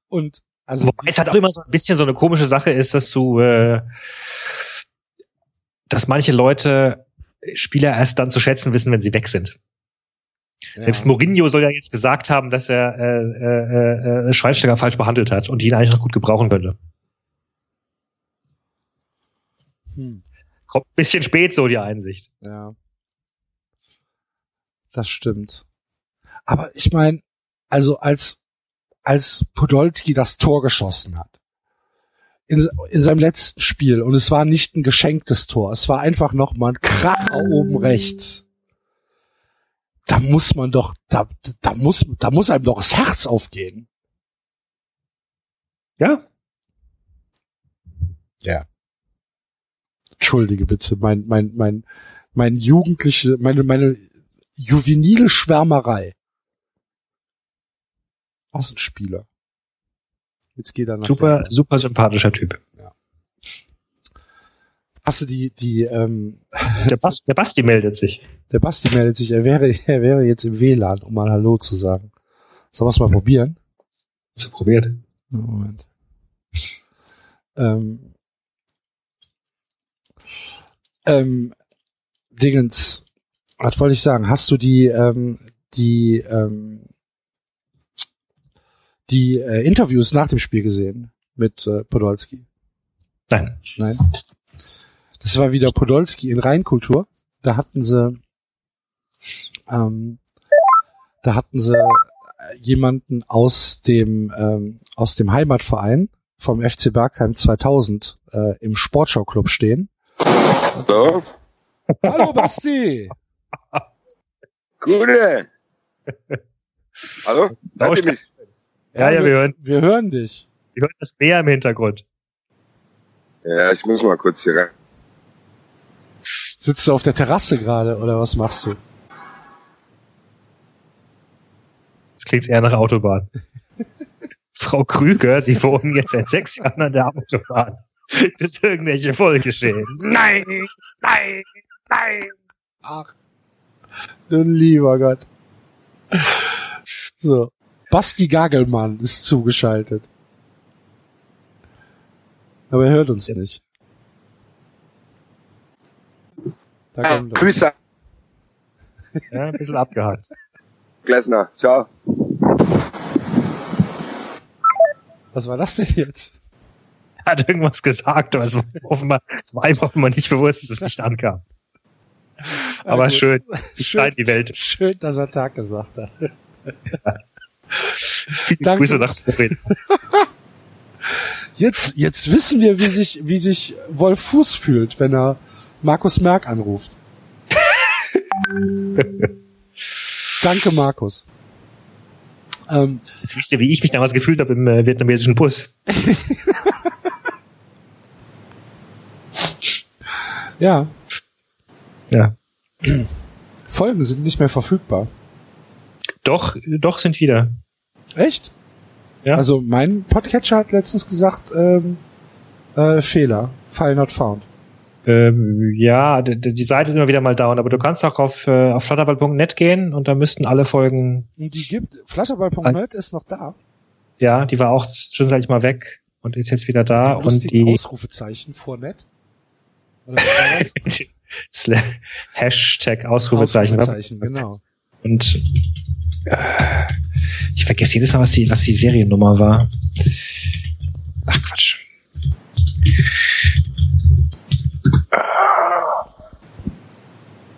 Und also Wobei es halt auch immer so ein bisschen so eine komische Sache ist, dass du, äh, dass manche Leute Spieler erst dann zu schätzen wissen, wenn sie weg sind. ja. Selbst Mourinho soll ja jetzt gesagt haben, dass er äh, äh, äh, Schweinsteiger falsch behandelt hat und ihn eigentlich noch gut gebrauchen könnte. Hm, Kommt ein bisschen spät so die Einsicht. ja. Das stimmt. Aber ich meine, also als als Podolski das Tor geschossen hat in, in seinem letzten Spiel und es war nicht ein geschenktes Tor, es war einfach noch mal ein Kracher oben rechts. Da muss man doch, da, da muss, da muss einem doch das Herz aufgehen. Ja, Ja. Entschuldige bitte, mein, mein, mein, mein jugendliche, meine, meine juvenile Schwärmerei. Was ein Spieler. Jetzt geht er nach super, super sympathischer Typ. Hast du die, die, ähm, <laughs> Der, Bas, der Basti meldet sich. der Basti meldet sich, er wäre, er wäre jetzt im WLAN, um mal Hallo zu sagen. Sollen wir es mal probieren? Hast du probiert? Moment. Ähm, ähm, Dingens, was wollte ich sagen? Hast du die, ähm, die, ähm, die äh, Interviews nach dem Spiel gesehen mit äh, Podolski? Nein. Nein. Das war wieder Podolski in Rheinkultur. Da hatten sie, ähm, da hatten sie äh, jemanden aus dem ähm, aus dem Heimatverein vom FC Bergheim 2000 äh, im Sportschauclub stehen. Hallo? Hallo Basti. Gute. Hallo? Hört ihr mich? Ja, ja, wir hören, Wir hören dich. wir hören das Meer im Hintergrund. Ja, ich muss mal kurz hier rein. Sitzt du auf der Terrasse gerade oder was machst du? Das klingt eher nach Autobahn. <laughs> Frau Krüger, Sie wohnen jetzt seit sechs Jahren an der Autobahn. <laughs> Das ist irgendwelche Folgeschäden. Nein, nein, nein. Ach, du lieber Gott. So. Basti Gagelmann ist zugeschaltet. Aber er hört uns nicht. Da kommt er. Grüße, Ja, ein bisschen abgehakt. Glesner. Ciao. Was war das denn jetzt? Er <laughs> hat irgendwas gesagt, aber es war <laughs> offenbar, es war ihm offenbar nicht bewusst, dass es nicht ankam. Aber Ja, schön. <laughs> Ich schneide die Welt. Schön, dass er Tag gesagt hat. Viele Danke. Grüße nach Florida. Jetzt, jetzt wissen wir, wie sich, wie sich Wolf Fuß fühlt, wenn er Markus Merck anruft. Danke, Markus. Ähm, Jetzt wisst ihr, wie ich mich damals gefühlt habe im äh, vietnamesischen Bus. Ja, Ja. <clears throat> Folgen sind nicht mehr verfügbar. Doch, doch sind wieder. Echt? Ja. Also mein Podcatcher hat letztens gesagt, ähm, äh, Fehler, File not found. Ähm, ja, die, die Seite ist immer wieder mal down, aber du kannst auch auf, äh, auf flutterball.net gehen und da müssten alle Folgen, die gibt, Flutterball.net ist noch da. ja, die war auch zwischenzeitlich mal weg und ist jetzt wieder da die und die Ausrufezeichen vor net. <laughs> Hashtag Ausrufezeichen. Ausrufezeichen, genau. Und äh, ich vergesse jedes Mal, was die, was die Seriennummer war. Ach Quatsch.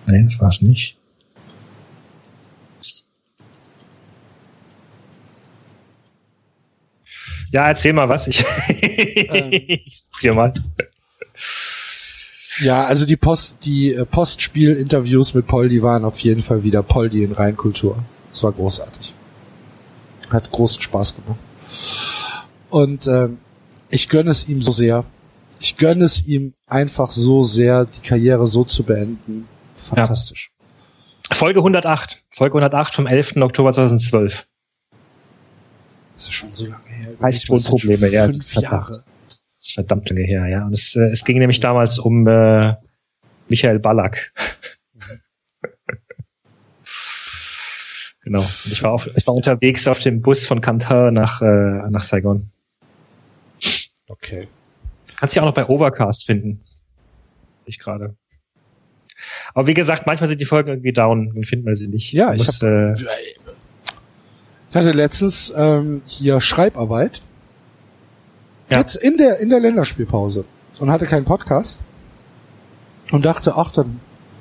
Nein, das war es nicht. Ja, erzähl mal was. Ich, ähm. <laughs> ich suche dir mal. Ja, also die Post, die äh, Postspiel-Interviews mit Poldi waren auf jeden Fall wieder Poldi in Reinkultur. Das war großartig. Hat großen Spaß gemacht. Und ähm, ich gönne es ihm so sehr. Ich gönne es ihm einfach so sehr, die Karriere so zu beenden. Fantastisch. Folge 108. Folge 108 vom 11. Oktober 2012. Das ist schon so lange her. Heißt Wohnprobleme, ja. Fünf. Jahre. Das ist verdammt lange her, ja. Und es, äh, es ging nämlich damals um äh, Michael Ballack. <laughs> genau. Und ich war, auf, ich war unterwegs auf dem Bus von Cantar nach, äh, nach Saigon. Okay. Kannst du ja auch noch bei Overcast finden. Ich gerade. Aber wie gesagt, manchmal sind die Folgen irgendwie down, dann finden wir sie nicht. Ja, ich muss, hab- äh, Ich hatte letztens ähm, hier Schreibarbeit. Ja. Jetzt in der in der Länderspielpause und hatte keinen Podcast und dachte, ach, dann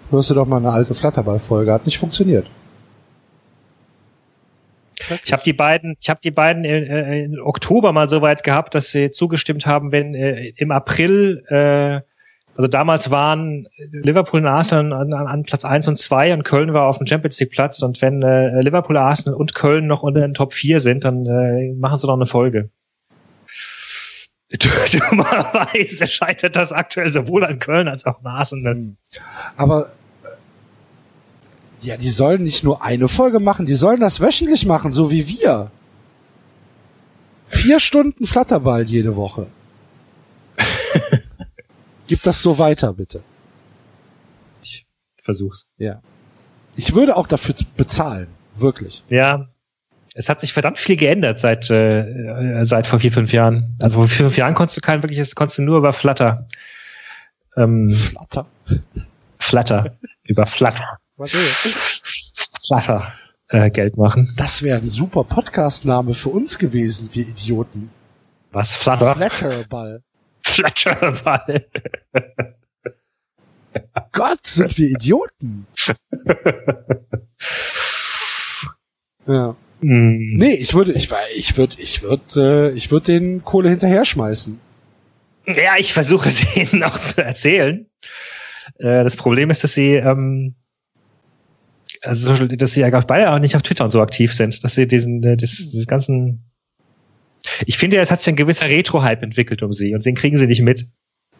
hörst du doch mal eine alte Flatterball-Folge. Hat nicht funktioniert. Ich habe die beiden, ich habe die beiden in, äh, in Oktober mal so weit gehabt, dass sie zugestimmt haben, wenn äh, im April, äh, also damals waren Liverpool und Arsenal an, an, Platz eins und zwei und Köln war auf dem Champions League Platz und wenn äh, Liverpool, Arsenal und Köln noch unter den Top 4 sind, dann äh, machen sie noch eine Folge. Dummerweise scheitert das aktuell sowohl an Köln als auch an Arsenal. Aber äh, ja, die sollen nicht nur eine Folge machen, die sollen das wöchentlich machen, so wie wir. Vier Stunden Flatterball jede Woche. <laughs> Gib das so weiter, bitte. Ich versuch's. Ja. Ich würde auch dafür bezahlen. Wirklich. Ja, es hat sich verdammt viel geändert seit äh, äh, seit vor vier fünf Jahren. Also vor vier fünf Jahren konntest du kein wirkliches, konntest du nur über Flutter, ähm, Flatter. Flutter <laughs> über Flutter, Flutter äh, Geld machen. Das wäre ein super Podcast-Name für uns gewesen, wir Idioten. Was Flutter? Flatterball. Flutterball. <laughs> Gott, sind wir Idioten. <laughs> Ja. Hm. Nee, ich würde, ich war, ich würde, ich würde, äh, ich würde den Kohle hinterher schmeißen. Ja, ich versuche es <laughs> Ihnen noch zu erzählen. Äh, das Problem ist, dass Sie ähm, also, dass Sie ja glaub ich, beide auch nicht auf Twitter und so aktiv sind, dass Sie diesen, äh, das, dieses ganzen ich finde, es hat sich ein gewisser Retro-Hype entwickelt um sie und den kriegen sie nicht mit.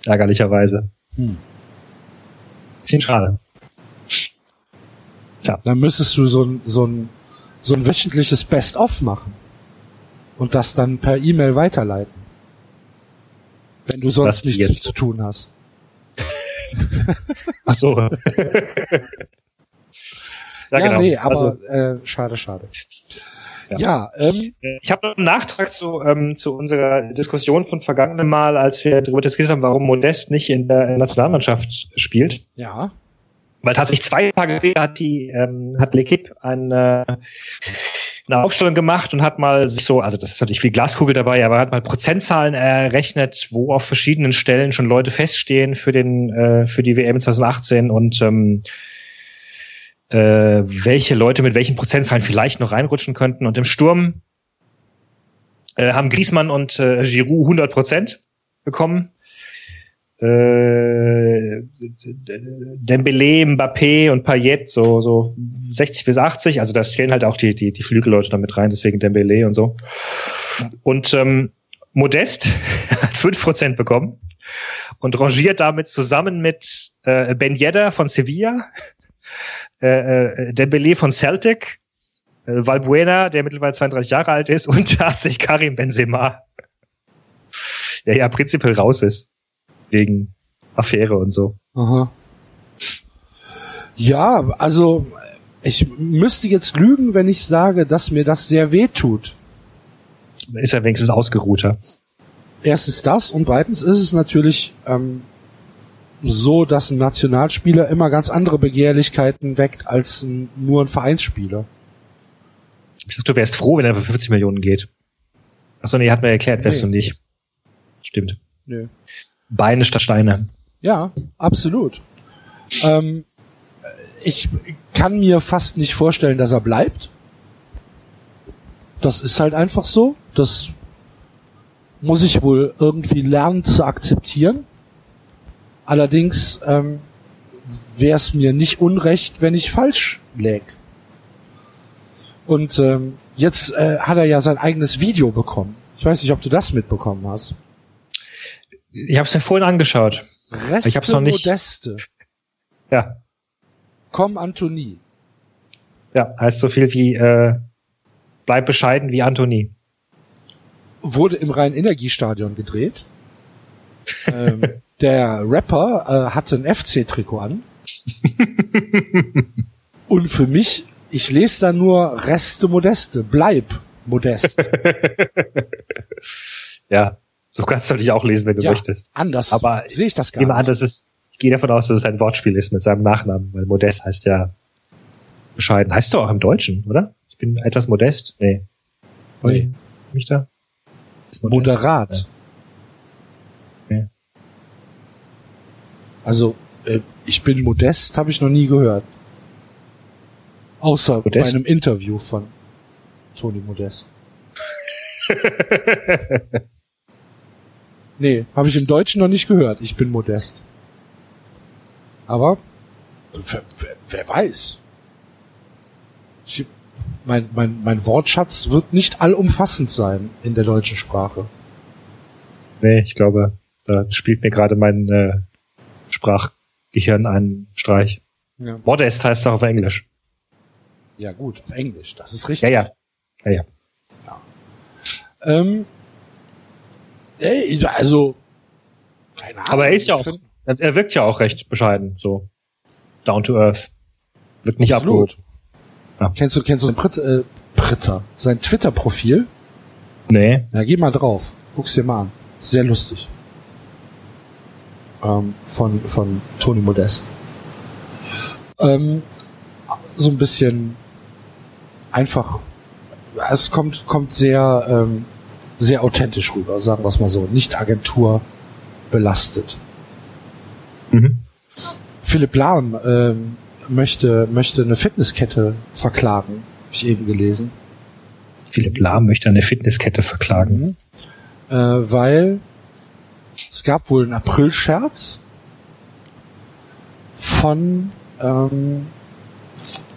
Ärgerlicherweise. Hm. Bisschen schade. Dann müsstest du so ein, so ein, so ein wöchentliches Best-of machen. Und das dann per E-Mail weiterleiten. Wenn du sonst Was nichts jetzt? zu tun hast. <laughs> Ach so. <laughs> ja, Ja, genau. nee, aber Also, äh, schade, schade. Ja. Ja, ähm, äh, ich habe noch einen Nachtrag zu, ähm, zu unserer Diskussion von vergangenem Mal, als wir darüber diskutiert haben, warum Modest nicht in der Nationalmannschaft spielt. ja. Weil tatsächlich zwei Tage später hat die, ähm, hat L'Equipe eine, eine Aufstellung gemacht und hat mal sich so, also das ist natürlich viel Glaskugel dabei, aber hat mal Prozentzahlen errechnet, wo auf verschiedenen Stellen schon Leute feststehen für den, äh, für die WM 2018 und ähm, äh, welche Leute mit welchen Prozentzahlen vielleicht noch reinrutschen könnten. Und im Sturm äh, haben Griezmann und äh, Giroud 100 Prozent bekommen. Äh, Dembele, Mbappé und Payet so so 60 bis 80, also da zählen halt auch die die die Flügelleute damit rein, deswegen Dembele und so. Und ähm, Modest <laughs> hat 5% bekommen und rangiert damit zusammen mit äh, Ben Yedder von Sevilla, äh, äh, Dembele von Celtic, äh, Valbuena, der mittlerweile 32 Jahre alt ist und tatsächlich Karim Benzema, der ja prinzipiell raus ist wegen Affäre und so. Aha. Ja, also ich müsste jetzt lügen, wenn ich sage, dass mir das sehr weh tut. Ist er wenigstens ausgeruhter. Erstens das und zweitens ist es natürlich ähm, so, dass ein Nationalspieler immer ganz andere Begehrlichkeiten weckt als ein, nur ein Vereinsspieler. Ich dachte, du wärst froh, wenn er für 50 Millionen geht. Achso, nee, hat mir erklärt, wärst Nee. du nicht. Stimmt. Nö. Beine statt Steine. Ja, absolut. Ähm, ich kann mir fast nicht vorstellen, dass er bleibt. Das ist halt einfach so. Das muss ich wohl irgendwie lernen zu akzeptieren. Allerdings ähm, wäre es mir nicht unrecht, wenn ich falsch läg. Und ähm, jetzt äh, hat er ja sein eigenes Video bekommen. Ich weiß nicht, ob du das mitbekommen hast. Ich habe es mir vorhin angeschaut. Reste Ich hab's noch nicht. Modeste. Ja. Komm, Anthony. Ja, heißt so viel wie äh, bleib bescheiden wie Anthony. Wurde im Rhein-Energiestadion gedreht. <laughs> ähm, der Rapper äh, hatte ein FC-Trikot an. <laughs> Und für mich, ich lese da nur Reste Modeste. Bleib modest. <laughs> Ja, so kannst du dich auch lesen, wenn du Ja, möchtest. anders Aber sehe ich das Ich gar nehme an, nicht. dass es, ich gehe davon aus, dass es ein Wortspiel ist mit seinem Nachnamen, weil Modest heißt ja bescheiden. Heißt du auch im Deutschen, oder? Ich bin etwas modest. Nee. Nee. Mich da? Ist modest? Moderat. Ja. Also, äh, ich bin modest, habe ich noch nie gehört. Außer Modest? bei einem Interview von Toni Modest. <laughs> Nee, habe ich im Deutschen noch nicht gehört. Ich bin modest. Aber wer, wer, wer weiß. Ich, mein, mein, mein Wortschatz wird nicht allumfassend sein in der deutschen Sprache. Nee, ich glaube, da spielt mir gerade mein äh, Sprachgehirn einen Streich. Ja. Modest heißt auch auf Englisch. Ja gut, auf Englisch, das ist richtig. Ja, ja. Ja, ja. Ähm, ey, also, keine Ahnung. Aber er ist ja auch, er wirkt ja auch recht bescheiden, so. Down to earth. Wird nicht Absolut. abgeholt. Ja. Kennst du, kennst du sein Brit äh, Britter, sein Twitter-Profil? Nee. Ja, geh mal drauf. Guck's dir mal an. Sehr lustig. Ähm, von, von Toni Modest. Ähm, so ein bisschen einfach, es kommt, kommt sehr, ähm, sehr authentisch rüber, sagen wir es mal so. Nicht Agentur belastet. Mhm. Philipp Lahm ähm, möchte, möchte eine Fitnesskette verklagen. Hab ich eben gelesen. Philipp Lahm möchte eine Fitnesskette verklagen. Mhm. Äh, weil es gab wohl einen Aprilscherz von ähm,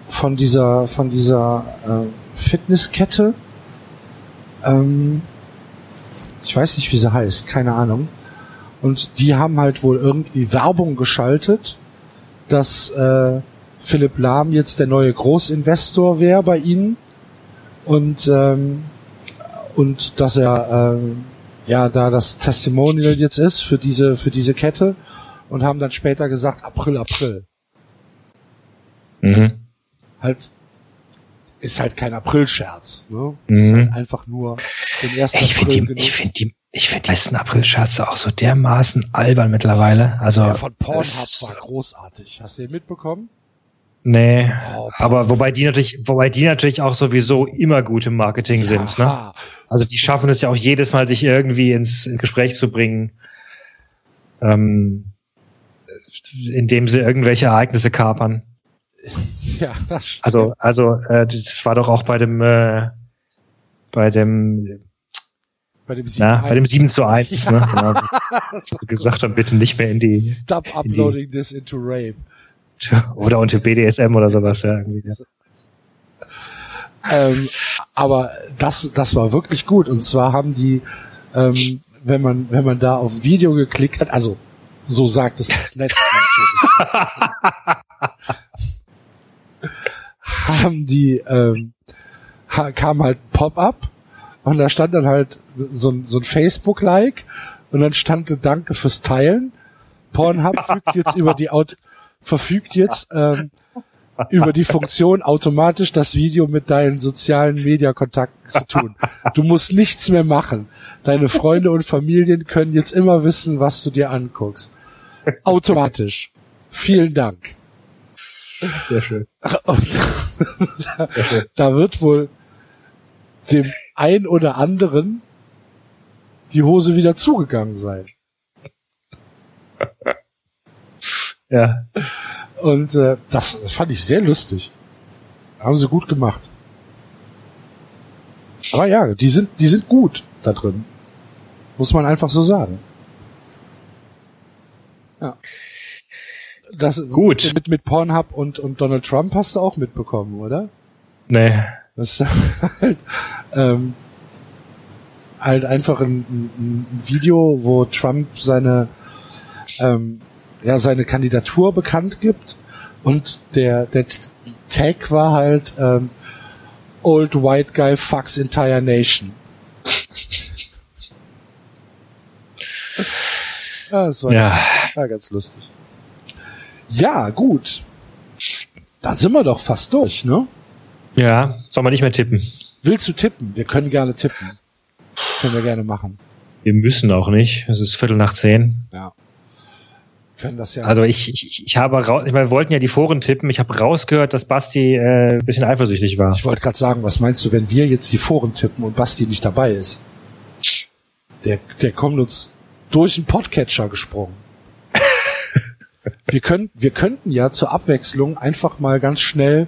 von dieser von dieser äh, Fitnesskette. Ähm, ich weiß nicht, wie sie heißt, keine Ahnung. Und die haben halt wohl irgendwie Werbung geschaltet, dass äh, Philipp Lahm jetzt der neue Großinvestor wäre bei ihnen und ähm, und dass er ähm, ja da das Testimonial jetzt ist für diese für diese Kette und haben dann später gesagt April April Mhm. halt ist halt kein Aprilscherz ne Mhm. ist halt einfach nur den ersten Ich finde April die, ich finde die, ich finde die meisten Aprilscherze auch so dermaßen albern mittlerweile. Also, der von Pornhub war großartig hast du den mitbekommen Nee. Oh, Aber wobei die natürlich, wobei die natürlich auch sowieso immer gut im Marketing sind, ne? Also die schaffen es ja auch jedes Mal, sich irgendwie ins, ins Gespräch zu bringen, ähm, indem sie irgendwelche Ereignisse kapern. <laughs> ja das stimmt. Also, also äh, das war doch auch bei dem, äh, bei dem, bei dem na, bei dem 7 zu 1, Ja. ne? <laughs> Genau. Gesagt haben, bitte nicht mehr in die Stop uploading this into Rape oder unter BDSM oder sowas, ja, irgendwie. Ja. ähm, aber das, das war wirklich gut. Und zwar haben die, ähm, wenn man, wenn man da auf ein Video geklickt hat, also so sagt es das Netz natürlich, <laughs> <laughs> haben die, ähm, kam halt Pop-up und da stand dann halt so ein, so ein Facebook-Like und dann stand Danke fürs Teilen. Pornhub fügt jetzt über die Aut verfügt jetzt ähm, über die Funktion automatisch das Video mit deinen sozialen Mediakontakten zu tun. Du musst nichts mehr machen. Deine Freunde und Familien können jetzt immer wissen, was du dir anguckst. Automatisch. Vielen Dank. Sehr schön. <laughs> Und da wird wohl dem ein oder anderen die Hose wieder zugegangen sein. <laughs> Ja. Und äh, das, das fand ich sehr lustig. Haben sie gut gemacht. Aber ja, die sind, die sind gut da drin. Muss man einfach so sagen. Ja. Das, Gut. Mit, mit Pornhub und, und Donald Trump hast du auch mitbekommen, oder? Nee. Das ist <laughs> halt, ähm, halt einfach ein, ein, Video, wo Trump seine, ähm, ja, seine Kandidatur bekannt gibt und der, der Tag war halt ähm, Old White Guy Fucks Entire Nation. <laughs> ja, das war, Ja. war ganz lustig. Ja, gut. Da sind wir doch fast durch, ne? Ja, soll man nicht mehr tippen. Willst du tippen? Wir können gerne tippen. Können wir gerne machen. Wir müssen auch nicht. Es ist Viertel nach zehn. Ja. Können das ja. Also ich, ich, ich habe raus, ich meine, wir wollten ja die Foren tippen. Ich habe rausgehört, dass Basti äh, ein bisschen eifersüchtig war. ich wollte gerade sagen, was meinst du, wenn wir jetzt die Foren tippen und Basti nicht dabei ist? Der, der kommt uns durch den Podcatcher gesprungen. Wir können, wir könnten ja zur Abwechslung einfach mal ganz schnell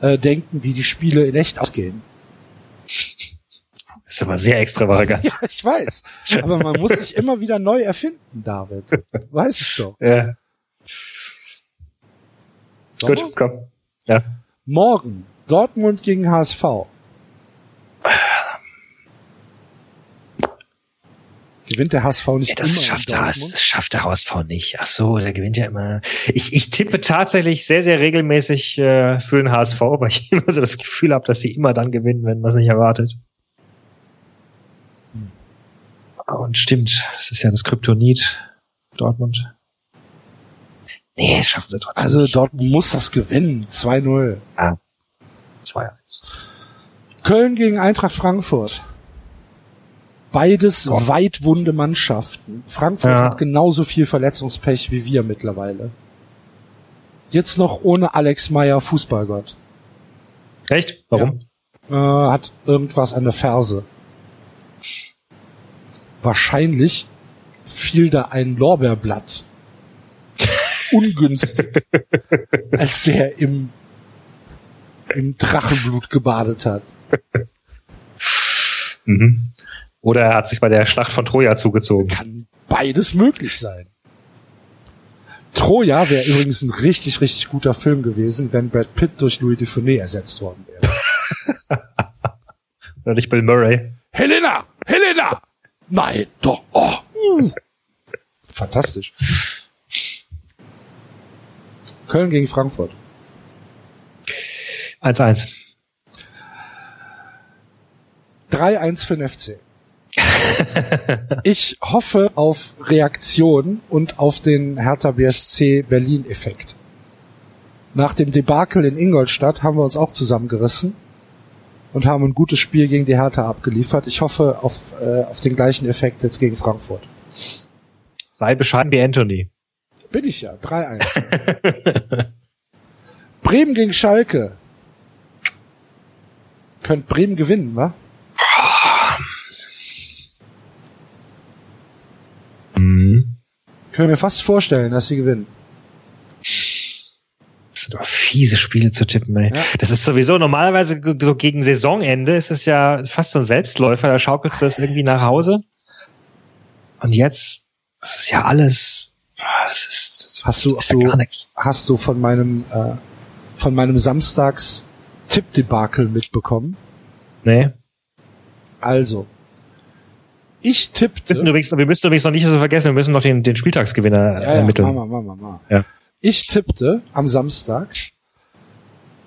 äh, denken, wie die Spiele in echt ausgehen. Das ist aber sehr extravagant. Ja, ich weiß. Aber man muss sich immer wieder neu erfinden, David. Weiß es doch. Ja. Sollen Gut, komm. Ja. Morgen Dortmund gegen HSV. Gewinnt der HSV nicht Ja, das schafft, der, das schafft der HSV nicht. Ach so, der gewinnt ja immer. Ich, ich tippe tatsächlich sehr, sehr regelmäßig äh, für den HSV, <laughs> weil ich immer so das Gefühl habe, dass sie immer dann gewinnen, wenn man es nicht erwartet. Und stimmt, das ist ja das Kryptonit Dortmund. Nee, das schaffen sie trotzdem Also nicht. Dortmund muss das gewinnen. 2-0. 2-1. Köln gegen Eintracht Frankfurt. Beides weit wunde Mannschaften. Frankfurt Ja. hat genauso viel Verletzungspech wie wir mittlerweile. Jetzt noch ohne Alex Meyer Fußballgott. Echt? Warum? Äh, hat irgendwas an der Ferse. Wahrscheinlich fiel da ein Lorbeerblatt. <laughs> Ungünstig. als er im, im Drachenblut gebadet hat. Mhm. Oder er hat sich bei der Schlacht von Troja zugezogen. Kann beides möglich sein. Troja wäre übrigens ein richtig, richtig guter Film gewesen, wenn Brad Pitt durch Louis Dufournet ersetzt worden wäre. <laughs> Oder nicht Bill Murray. Helena! Helena! Nein, doch. Oh. Uh. Fantastisch. Köln gegen Frankfurt. 1-1. 3-1 für den FC. <laughs> Ich hoffe auf Reaktion und auf den Hertha BSC Berlin Effekt. Nach dem Debakel in Ingolstadt haben wir uns auch zusammengerissen und haben ein gutes Spiel gegen die Hertha abgeliefert. Ich hoffe auf, äh, auf den gleichen Effekt jetzt gegen Frankfurt. Sei bescheiden wie Anthony. Bin ich ja. 3-1. <laughs> Bremen gegen Schalke. Könnt Bremen gewinnen, wa? Mhm. Können wir fast vorstellen, dass sie gewinnen. Das sind aber fiese Spiele zu tippen, ey. Ja. Das ist sowieso normalerweise so gegen Saisonende ist es ja fast so ein Selbstläufer, da schaukelst du das irgendwie nach Hause. Und jetzt, das ist ja alles, das ist, das, Hast du, ist ja du gar nichts. hast du von meinem äh, von meinem Samstags Tippdebakel mitbekommen? Nee. Also, ich Wir müssen tippte. übrigens, wir müssen übrigens noch nicht so vergessen, wir müssen noch den, den Spieltagsgewinner Ja, ja, ermitteln. Mama, Mama, Mama. Ja. Ich tippte am Samstag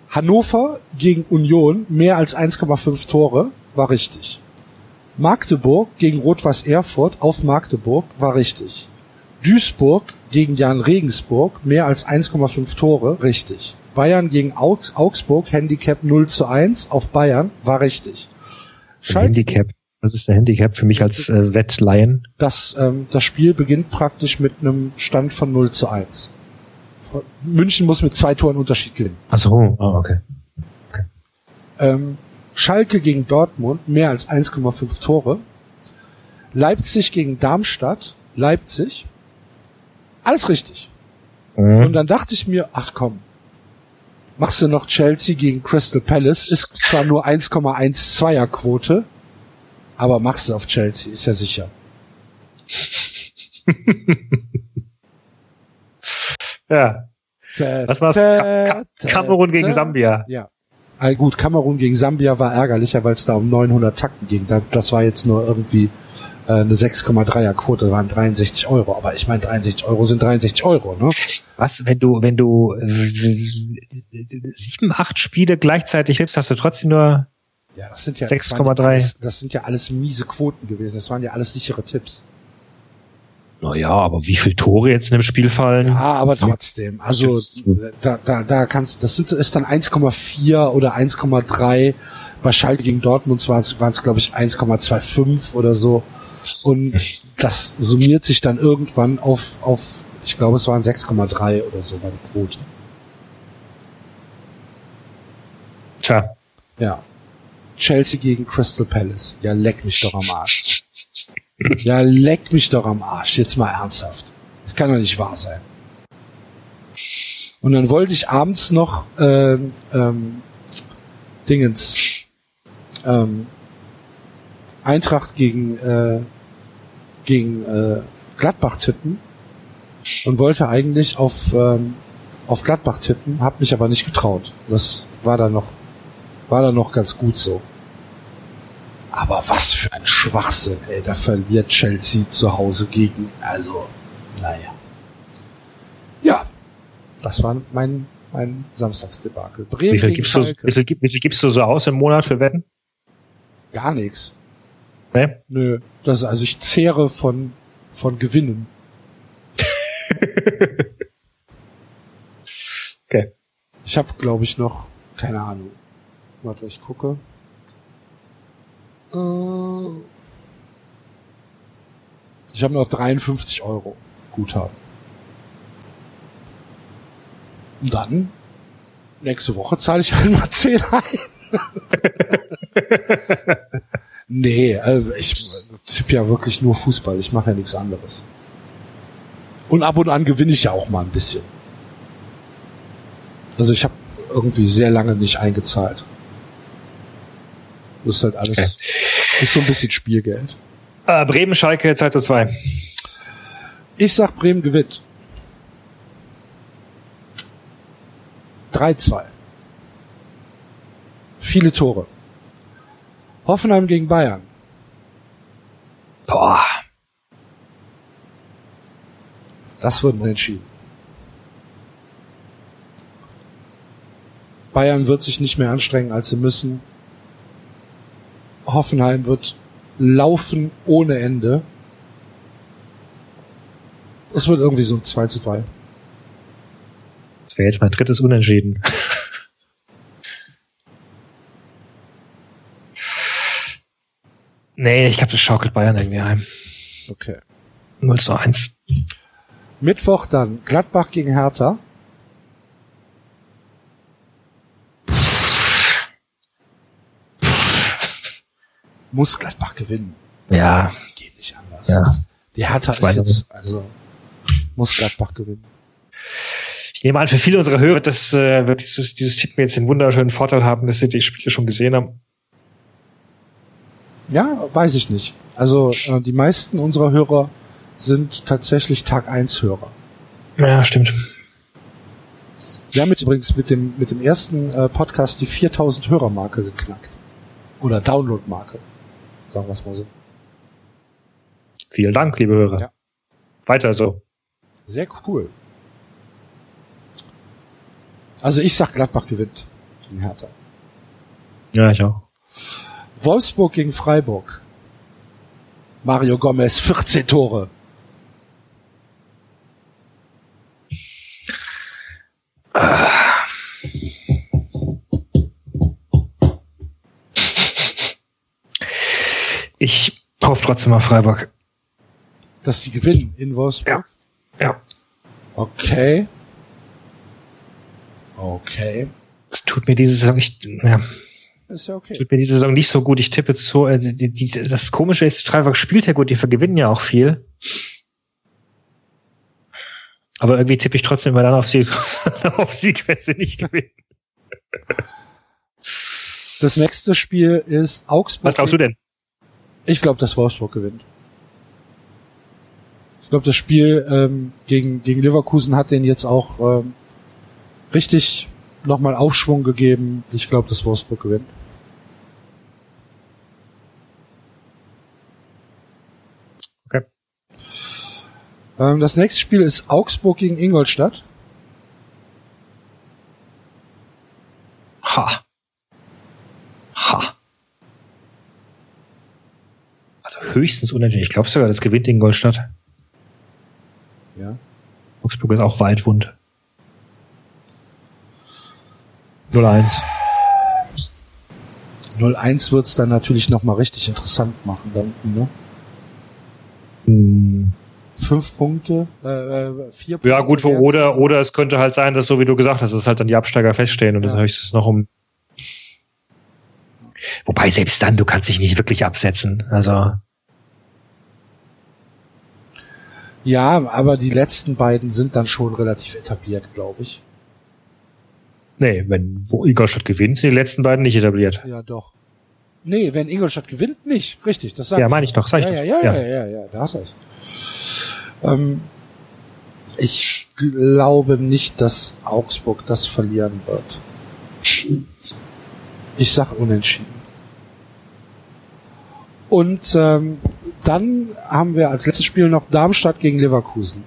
Hannover gegen Union mehr als 1,5 Tore war richtig. Magdeburg gegen Rot-Weiß Erfurt auf Magdeburg war richtig. Duisburg gegen Jan Regensburg mehr als 1,5 Tore richtig. Bayern gegen Augs Augsburg Handicap 0 zu 1 auf Bayern war richtig. Ein Handicap. Was ist der Handicap für mich als äh, Wettlaien? das, ähm, das Spiel beginnt praktisch mit einem Stand von 0 zu 1. München muss mit zwei Toren Unterschied gewinnen. Ach so, ah, okay. Ähm, Schalke gegen Dortmund mehr als 1,5 Tore. Leipzig gegen Darmstadt, Leipzig. Alles richtig. Und Mhm. dann dachte ich mir, ach komm, machst du noch Chelsea gegen Crystal Palace, ist zwar nur 1,12er Quote, aber machst du auf Chelsea, ist ja sicher. <laughs> ja. Was war's? Ka Ka Kamerun gegen Sambia. Ja. Ah, gut, Kamerun gegen Sambia war ärgerlicher, weil es da um 900 Takten ging. Das war jetzt nur irgendwie äh, eine 6,3er Quote, waren 63 Euro. Aber ich meine, 63 Euro sind 63 Euro, ne? Was, wenn du, wenn du äh, sieben, acht Spiele gleichzeitig tippst, hast du trotzdem nur ja, das sind ja 6,3. Das sind ja alles miese Quoten gewesen. Das waren ja alles sichere Tipps. Naja, aber wie viel Tore jetzt in dem Spiel fallen? Ja, aber trotzdem. Also da, da, da kannst das sind ist dann 1,4 oder 1,3. Bei Schalke gegen Dortmund waren es, glaube ich, 1,25 oder so. Und das summiert sich dann irgendwann auf, auf ich glaube, es waren 6,3 oder so war die Quote. Tja. Ja. Chelsea gegen Crystal Palace. Ja, leck mich doch am Arsch. Ja, leck mich doch am Arsch. Jetzt mal ernsthaft. Das kann doch nicht wahr sein. Und dann wollte ich abends noch ähm, ähm, Dingens ähm, Eintracht gegen äh, gegen äh, Gladbach tippen und wollte eigentlich auf ähm, auf Gladbach tippen, hab mich aber nicht getraut. Das war dann noch war dann noch ganz gut so. Aber was für ein Schwachsinn, ey. Da verliert Chelsea zu Hause gegen. Also, naja. Ja, das war mein, mein Samstagsdebakel. Bremen wie, viel gibst du, wie, viel, wie viel gibst du so aus im Monat für Wetten? Gar nichts. Nee? Nö. Das, ist, also ich zehre von, von Gewinnen. <laughs> okay. Ich habe, glaube ich, noch, keine Ahnung. Warte, ich gucke. Äh, ich habe noch 53 Euro Guthaben. Und dann, nächste Woche zahle ich einmal <laughs> 10 ein. <laughs> nee, also ich tippe ja wirklich nur Fußball. Ich mache ja nichts anderes. Und ab und an gewinne ich ja auch mal ein bisschen. Also ich habe irgendwie sehr lange nicht eingezahlt. Das ist halt alles, okay. ist so ein bisschen Spielgeld. Äh, Bremen, Schalke, 2 zu 2. Ich sag Bremen gewinnt. 3-2. Viele Tore. Hoffenheim gegen Bayern. Boah. Das wird entschieden. Bayern wird sich nicht mehr anstrengen, als sie müssen. Hoffenheim wird laufen ohne Ende. Es wird irgendwie so ein 2 zu 3. Das wäre jetzt mein drittes Unentschieden. <laughs> nee, ich glaube, das schaukelt Bayern irgendwie heim. Okay. 0 zu 1. Mittwoch dann Gladbach gegen Hertha. Muss Gladbach gewinnen. Ja. Geht nicht anders. Ja. Die Hertha ist jetzt, also, muss Gladbach gewinnen. Ich nehme an, für viele unserer Hörer, dass äh, wird dieses, dieses Tippen jetzt den wunderschönen Vorteil haben, dass sie die Spiele schon gesehen haben. Ja, weiß ich nicht. Also äh, die meisten unserer Hörer sind tatsächlich Tag 1 Hörer. Ja, stimmt. Wir haben jetzt übrigens mit dem, mit dem ersten äh, Podcast die 4000 Hörermarke geknackt. Oder Download-Marke. Sagen wir es mal so. Vielen Dank, liebe Hörer. Ja. Weiter so. Sehr cool. Also ich sag Gladbach gewinnt gegen Hertha. Ja, ich auch. Wolfsburg gegen Freiburg. Mario Gomez, 14 Tore. Ah. Ich hoffe trotzdem auf Freiburg. Dass sie gewinnen in Wolfsburg? Ja. Ja. Okay. Okay. Es tut mir diese Saison nicht, ja. Ist ja okay. Tut mir diese Saison nicht so gut. Ich tippe zu, äh, die, die, das Komische ist, Freiburg spielt ja gut, die vergewinnen ja auch viel. Aber irgendwie tippe ich trotzdem mal dann auf Sieg, <laughs> auf Sieg, wenn sie nicht gewinnen. Das nächste Spiel ist Augsburg. Was glaubst du denn? Ich glaube, dass Wolfsburg gewinnt. glaube, das Spiel ähm, gegen, gegen Leverkusen hat den jetzt auch ähm, richtig nochmal Aufschwung gegeben. Ich glaube, dass Wolfsburg gewinnt. Okay. Ähm, das nächste Spiel ist Augsburg gegen Ingolstadt. Ha. Ha. Also höchstens unentschieden. Ich glaube sogar, das gewinnt Ingolstadt. Ja. Augsburg ist auch waldwund. 0-1. 0-1 wird's dann natürlich nochmal richtig interessant machen. Dann, ne? Hm. Fünf Punkte, äh, äh, vier Punkte. Ja, gut, jetzt. oder, oder es könnte halt sein, dass so wie du gesagt hast, dass halt dann die Absteiger feststehen und Ja. das höchstens noch um. Wobei selbst dann, du kannst dich nicht wirklich absetzen. Also, Ja, aber die letzten beiden sind dann schon relativ etabliert, glaube ich. nee, wenn wo Ingolstadt gewinnt, sind die letzten beiden nicht etabliert. Ja, doch. Nee, wenn Ingolstadt gewinnt, nicht. Richtig, das sag Ja, ich. meine ich doch, sag ich ja, doch. ja, ja, Ja. ja, ja, ja, da hast du recht. Ähm, ich glaube nicht, dass Augsburg das verlieren wird. Ich sag unentschieden. Und ähm, dann haben wir als letztes Spiel noch Darmstadt gegen Leverkusen.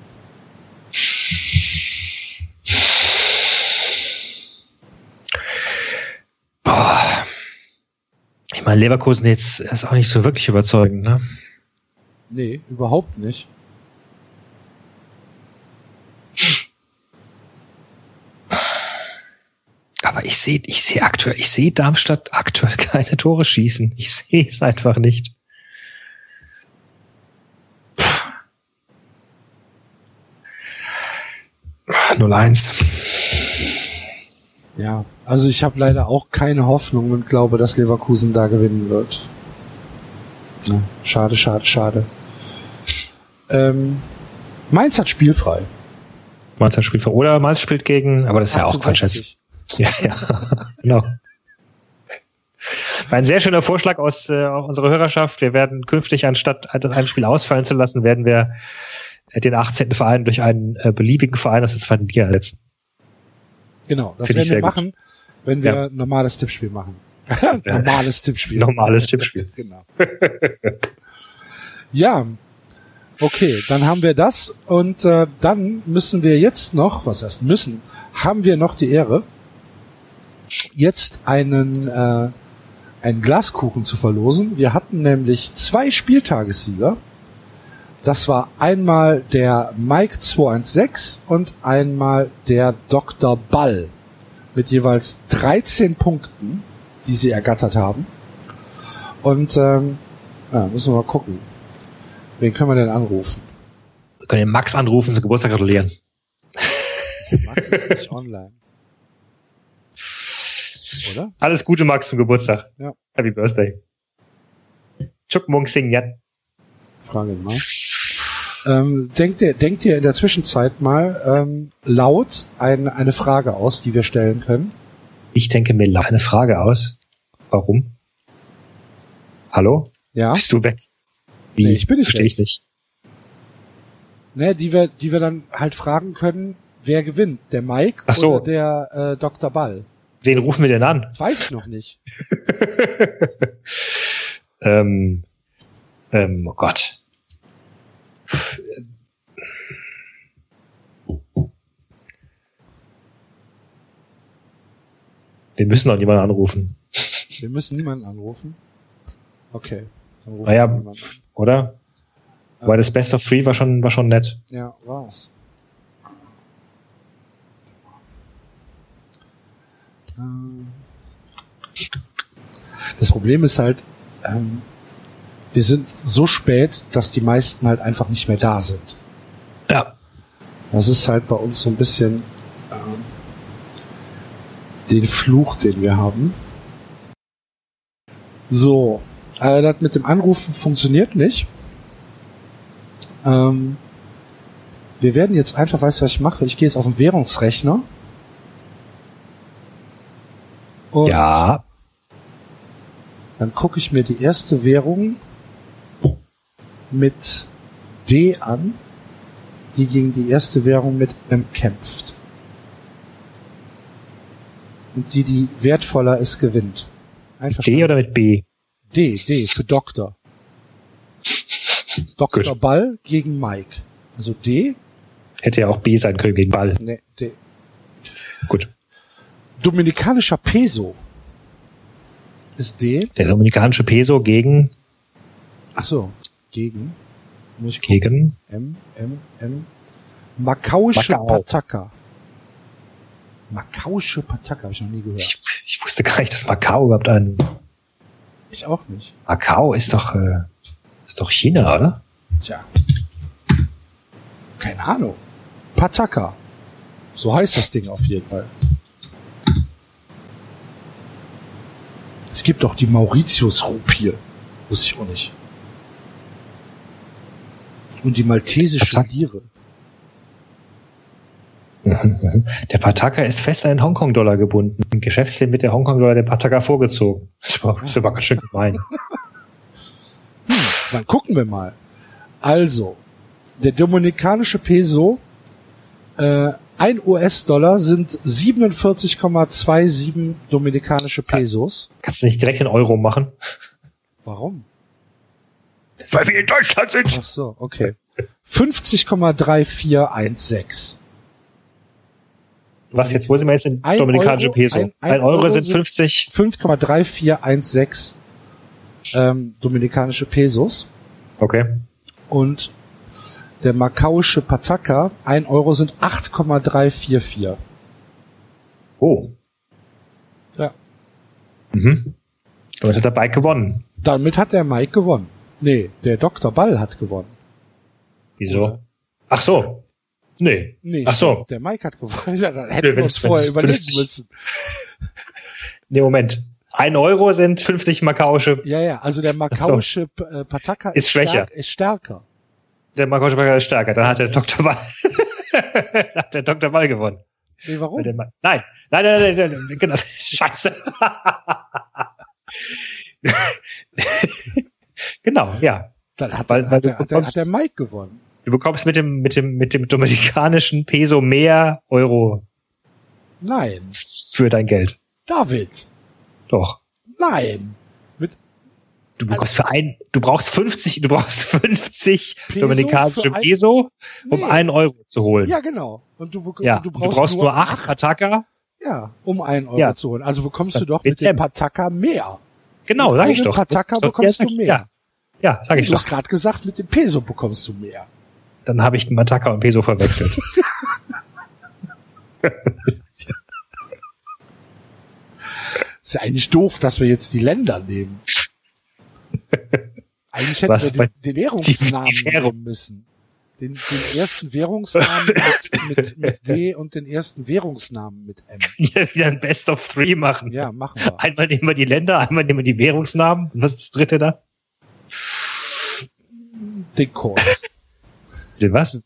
Boah. Ich meine, Leverkusen jetzt ist auch nicht so wirklich überzeugend, ne? Nee, überhaupt nicht. Aber ich sehe, ich sehe aktuell, ich sehe Darmstadt aktuell <laughs> keine Tore schießen. Ich sehe es einfach nicht. 0-1. Ja, also ich habe leider auch keine Hoffnung und glaube, dass Leverkusen da gewinnen wird. Ja, schade, schade, schade. Ähm, Mainz hat spielfrei. Mainz hat spielt vor. Oder Mainz spielt gegen, aber das ist ja auch Quatsch jetzt. 1860. <laughs> Ja, ja, genau. Ein sehr schöner Vorschlag aus äh, unserer Hörerschaft. Wir werden künftig, anstatt ein Spiel ausfallen zu lassen, werden wir äh, den 18. Verein durch einen äh, beliebigen Verein aus der zweiten Liga ersetzen. Genau, das Finde ich werden wir sehr gut. machen, wenn wir Ja. ein normales Tippspiel machen. <laughs> normales Tippspiel. Normales Tippspiel. Genau. ja, okay, dann haben wir das und äh, dann müssen wir jetzt noch, was heißt müssen, haben wir noch die Ehre, jetzt einen, äh, einen Glaskuchen zu verlosen. Wir hatten nämlich zwei Spieltagessieger. Das war einmal der Mike 216 und einmal der Dr. Ball mit jeweils 13 Punkten, die sie ergattert haben. Und ähm, ja, müssen wir mal gucken. Wen können wir denn anrufen? Wir können den Max anrufen, zum Geburtstag gratulieren. Max ist nicht online. Oder? Alles Gute, Max, zum Geburtstag. Ja. Happy Birthday. Chuk Mung Sing Yat. Frage mal. Ähm, denkt, ihr, denkt ihr in der Zwischenzeit mal ähm, laut ein, eine Frage aus, die wir stellen können? Ich denke mir laut eine Frage aus. Warum? Hallo? Ja. Bist du weg? Wie? Nee, ich bin nicht Verstehe ich nicht. Ne, die wir, die wir dann halt fragen können, wer gewinnt? Der Mike so. oder der äh, Dr. Ball? Wen rufen wir denn an? Weiß ich noch nicht. <laughs> ähm, ähm, oh Gott. Wir müssen doch niemanden anrufen, Wir müssen niemanden anrufen. Okay. Dann rufen Naja. oder? Weil das Best of Three war schon, war schon nett. Ja, war's. Das Problem ist halt, ähm, wir sind so spät, dass die meisten halt einfach nicht mehr da sind. Ja. Das ist halt bei uns so ein bisschen ähm, den Fluch, den wir haben. So, äh, das mit dem Anrufen funktioniert nicht. Ähm, wir werden jetzt einfach, weißt du, was ich mache? Ich gehe jetzt auf den Währungsrechner. Und Ja. dann gucke ich mir die erste Währung mit D an. die gegen die erste Währung mit M kämpft. Und die, die wertvoller ist, gewinnt. D oder mit B? D, D für Doktor. Dr. <laughs> Gut. Ball gegen Mike. Also D, Hätte ja auch B sein können gegen Ball. ne, D. Gut. Dominikanischer Peso ist D. Der dominikanische Peso gegen, Ach so, gegen. Muss ich gucken. gegen, M, M, M. Makauische Macau. Pataka. Makauische Pataka, habe ich noch nie gehört. ich, ich wusste gar nicht, dass Macau überhaupt ein, Ich auch nicht. Macau ist doch, äh, ist doch China, oder? Tja. Keine Ahnung. Pataka. So heißt das Ding auf jeden Fall. Es gibt doch die Mauritius-Rupie. Wusste ich auch nicht. Und die maltesische Pataka. Lire. <laughs> Der Pataka ist fest an den Hongkong-Dollar gebunden. Im Geschäftsleben wird der Hongkong-Dollar der Pataka vorgezogen. <laughs> Das war, das war ganz schön gemein. <laughs> Dann gucken wir mal. Also, der dominikanische Peso, äh, ein US-Dollar sind 47,27 dominikanische Pesos. Kannst du nicht direkt in Euro machen? Warum? Weil wir in Deutschland sind. Ach so, okay. 50,3416. Was jetzt, wo sind wir jetzt in Ein dominikanische Euro- Peso? ein- Ein, ein Euro, Euro sind sind- 50. 5,3416 ähm, dominikanische Pesos. Okay. Und der makauische Pataka, ein Euro sind 8,344. Oh. Ja. Mhm. Damit hat der Bike gewonnen. Damit hat der Mike gewonnen. Nee, der Dr. Ball hat gewonnen. Wieso? Ach so. Nee. Nee, Ach so. Der Mike hat gewonnen. <laughs> Ja, dann hätten Nee, wir uns vorher überlegen 50 müssen. <laughs> Nee, Moment. Ein Euro sind 50 makauische. Ja, ja, also der makauische äh, Pataka Ist schwächer. Stärk, ist stärker. Der makauische Bike ist stärker. Dann hat der Dr. Ball, <laughs> hat der Dr. Ball gewonnen. Nee, warum? Nein. Nein, nein, nein, nein, nein, genau. <laughs> Scheiße. <laughs> genau, ja. Dann hat, weil- weil hat, du der, hat, bekommst- der Mike gewonnen. Du bekommst mit dem, mit dem, mit dem dominikanischen Peso mehr Euro Nein. für dein Geld. David. Doch. Nein. Du bekommst für ein, du brauchst 50, du brauchst 50 Peso dominikanische Peso, um Nee. einen Euro zu holen. Ja, genau. Und du, Ja, du du brauchst, brauchst, nur acht Pataka. Ja, um einen Euro Ja. zu holen. Also bekommst du doch mit mit dem. Pataka mehr. Genau, Mit sag ich doch. Pataka Das- bekommst ja, du mehr. Ja, ja sag ich du hast doch. gerade gesagt, mit dem Peso bekommst du mehr. Dann habe ich den Pataka und Peso verwechselt. <laughs> Ist ja eigentlich doof, dass wir jetzt die Länder nehmen. Eigentlich hätten Was? wir den, den Währungsnamen Die- die Währung. nehmen müssen. Den, den ersten Währungsnamen mit, mit, mit D <laughs> und den ersten Währungsnamen mit M. Hier wieder ein Best of Three machen. Ja, machen wir. Einmal nehmen wir die Länder, einmal nehmen wir die Währungsnamen. Und was ist das dritte da? Den Kurs. Den was?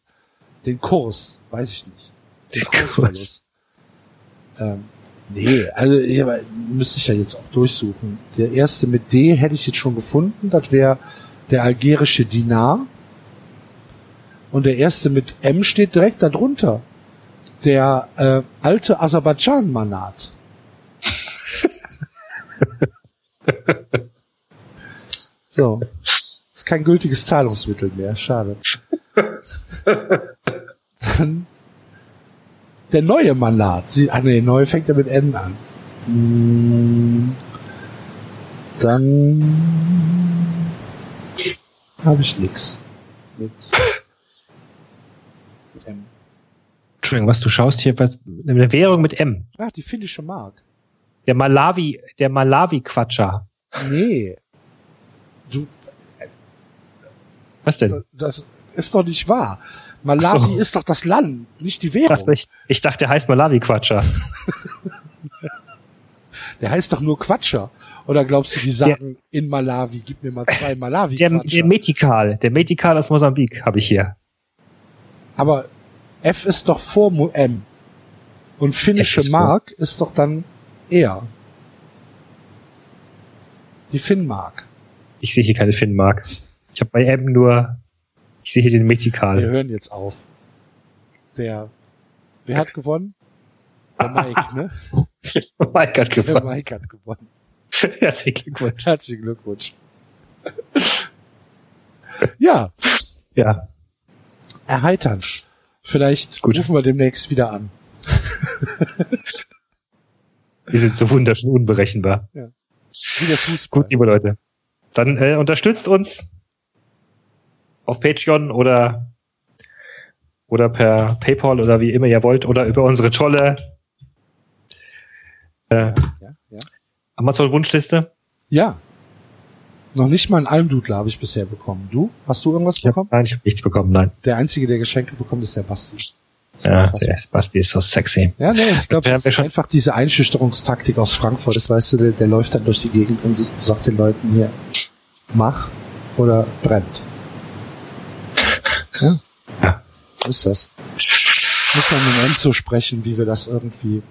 Den Kurs, weiß ich nicht. Den Den Kurs. Kursverlust. Ähm, nee, also ich, müsste ich ja jetzt auch durchsuchen. Der erste mit D hätte ich jetzt schon gefunden. Das wäre der algerische Dinar. Und der erste mit M steht direkt darunter. Der äh, alte Aserbaidschan-Manat. <laughs> so. Ist kein gültiges Zahlungsmittel mehr. Schade. <laughs> Dann der neue Mandat. Sie, ah nee, neu fängt er mit N an. Mm, Dann habe ich nix mit, mit M. Entschuldigung, was du schaust hier, was, eine Währung mit M. Ach, die finnische Mark. Der Malawi, der Malawi-Quatscher. Nee. Du, Was denn? das ist doch nicht wahr. Malawi so. ist doch das Land, nicht die Währung. Nicht? Ich dachte, der heißt Malawi-Quatscher. <laughs> Der heißt doch nur Quatscher. Oder glaubst du, die sagen in Malawi, gib mir mal zwei Malawi <laughs> Der, der Metikal, der Metikal aus Mosambik habe ich hier. Aber F ist doch vor M. Und finnische ist Mark ist doch dann R. Die Finnmark. Ich sehe hier keine Finnmark. Ich habe bei M nur, ich sehe hier den Wir Metikal. hören jetzt auf. der, wer hat gewonnen? Der Mike, ne? <laughs> Mike hat Der gewonnen. Mike hat gewonnen. <laughs> Herzlichen Glückwunsch. Herzlichen Glückwunsch. <laughs> ja, Ja. erheitern. Vielleicht Gut. rufen wir demnächst wieder an. Wir sind so wunderschön unberechenbar. Wie der Fußball. Gut, liebe Leute. Dann äh, unterstützt uns auf Patreon oder oder per PayPal oder wie immer ihr wollt oder über unsere tolle äh, Ja, ja. Amazon-Wunschliste. ja. Noch nicht mal einen Almdudler habe ich bisher bekommen. Du? Hast du irgendwas bekommen? nein, ich habe nichts bekommen, nein. Der Einzige, der Geschenke bekommt, ist der Basti. Ja, der Basti ist so sexy. Ja, nee, ich glaube, das ja ist einfach diese Einschüchterungstaktik aus Frankfurt. Das weißt du, der, der läuft dann durch die Gegend und sagt den Leuten hier, mach oder brennt. Ja. Ja. So ist das. Muss man mit Enzo sprechen, wie wir das irgendwie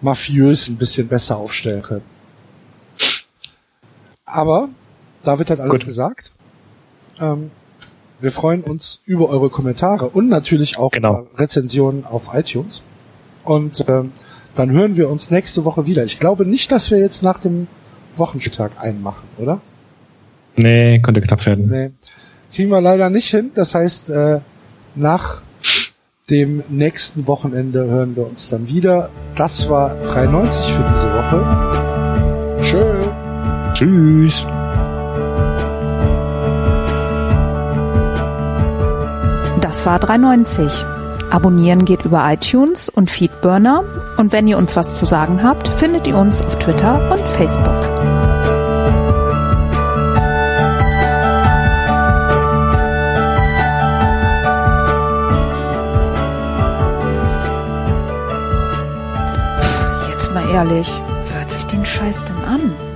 mafiös ein bisschen besser aufstellen können. Aber, da wird halt alles Gut. gesagt. Ähm, wir freuen uns über eure Kommentare und natürlich auch Genau. über Rezensionen auf iTunes. Und ähm, dann hören wir uns nächste Woche wieder. Ich glaube nicht, dass wir jetzt nach dem Wochenspieltag einen machen, oder? Nee, könnte knapp werden. Nee. Kriegen wir leider nicht hin. Das heißt, äh, nach dem nächsten Wochenende hören wir uns dann wieder. Das war 93 für diese Woche. Tschö. Tschüss. Das war 390. Abonnieren geht über iTunes und Feedburner. Und wenn ihr uns was zu sagen habt, findet ihr uns auf Twitter und Facebook. Ehrlich, wer hört sich den Scheiß denn an?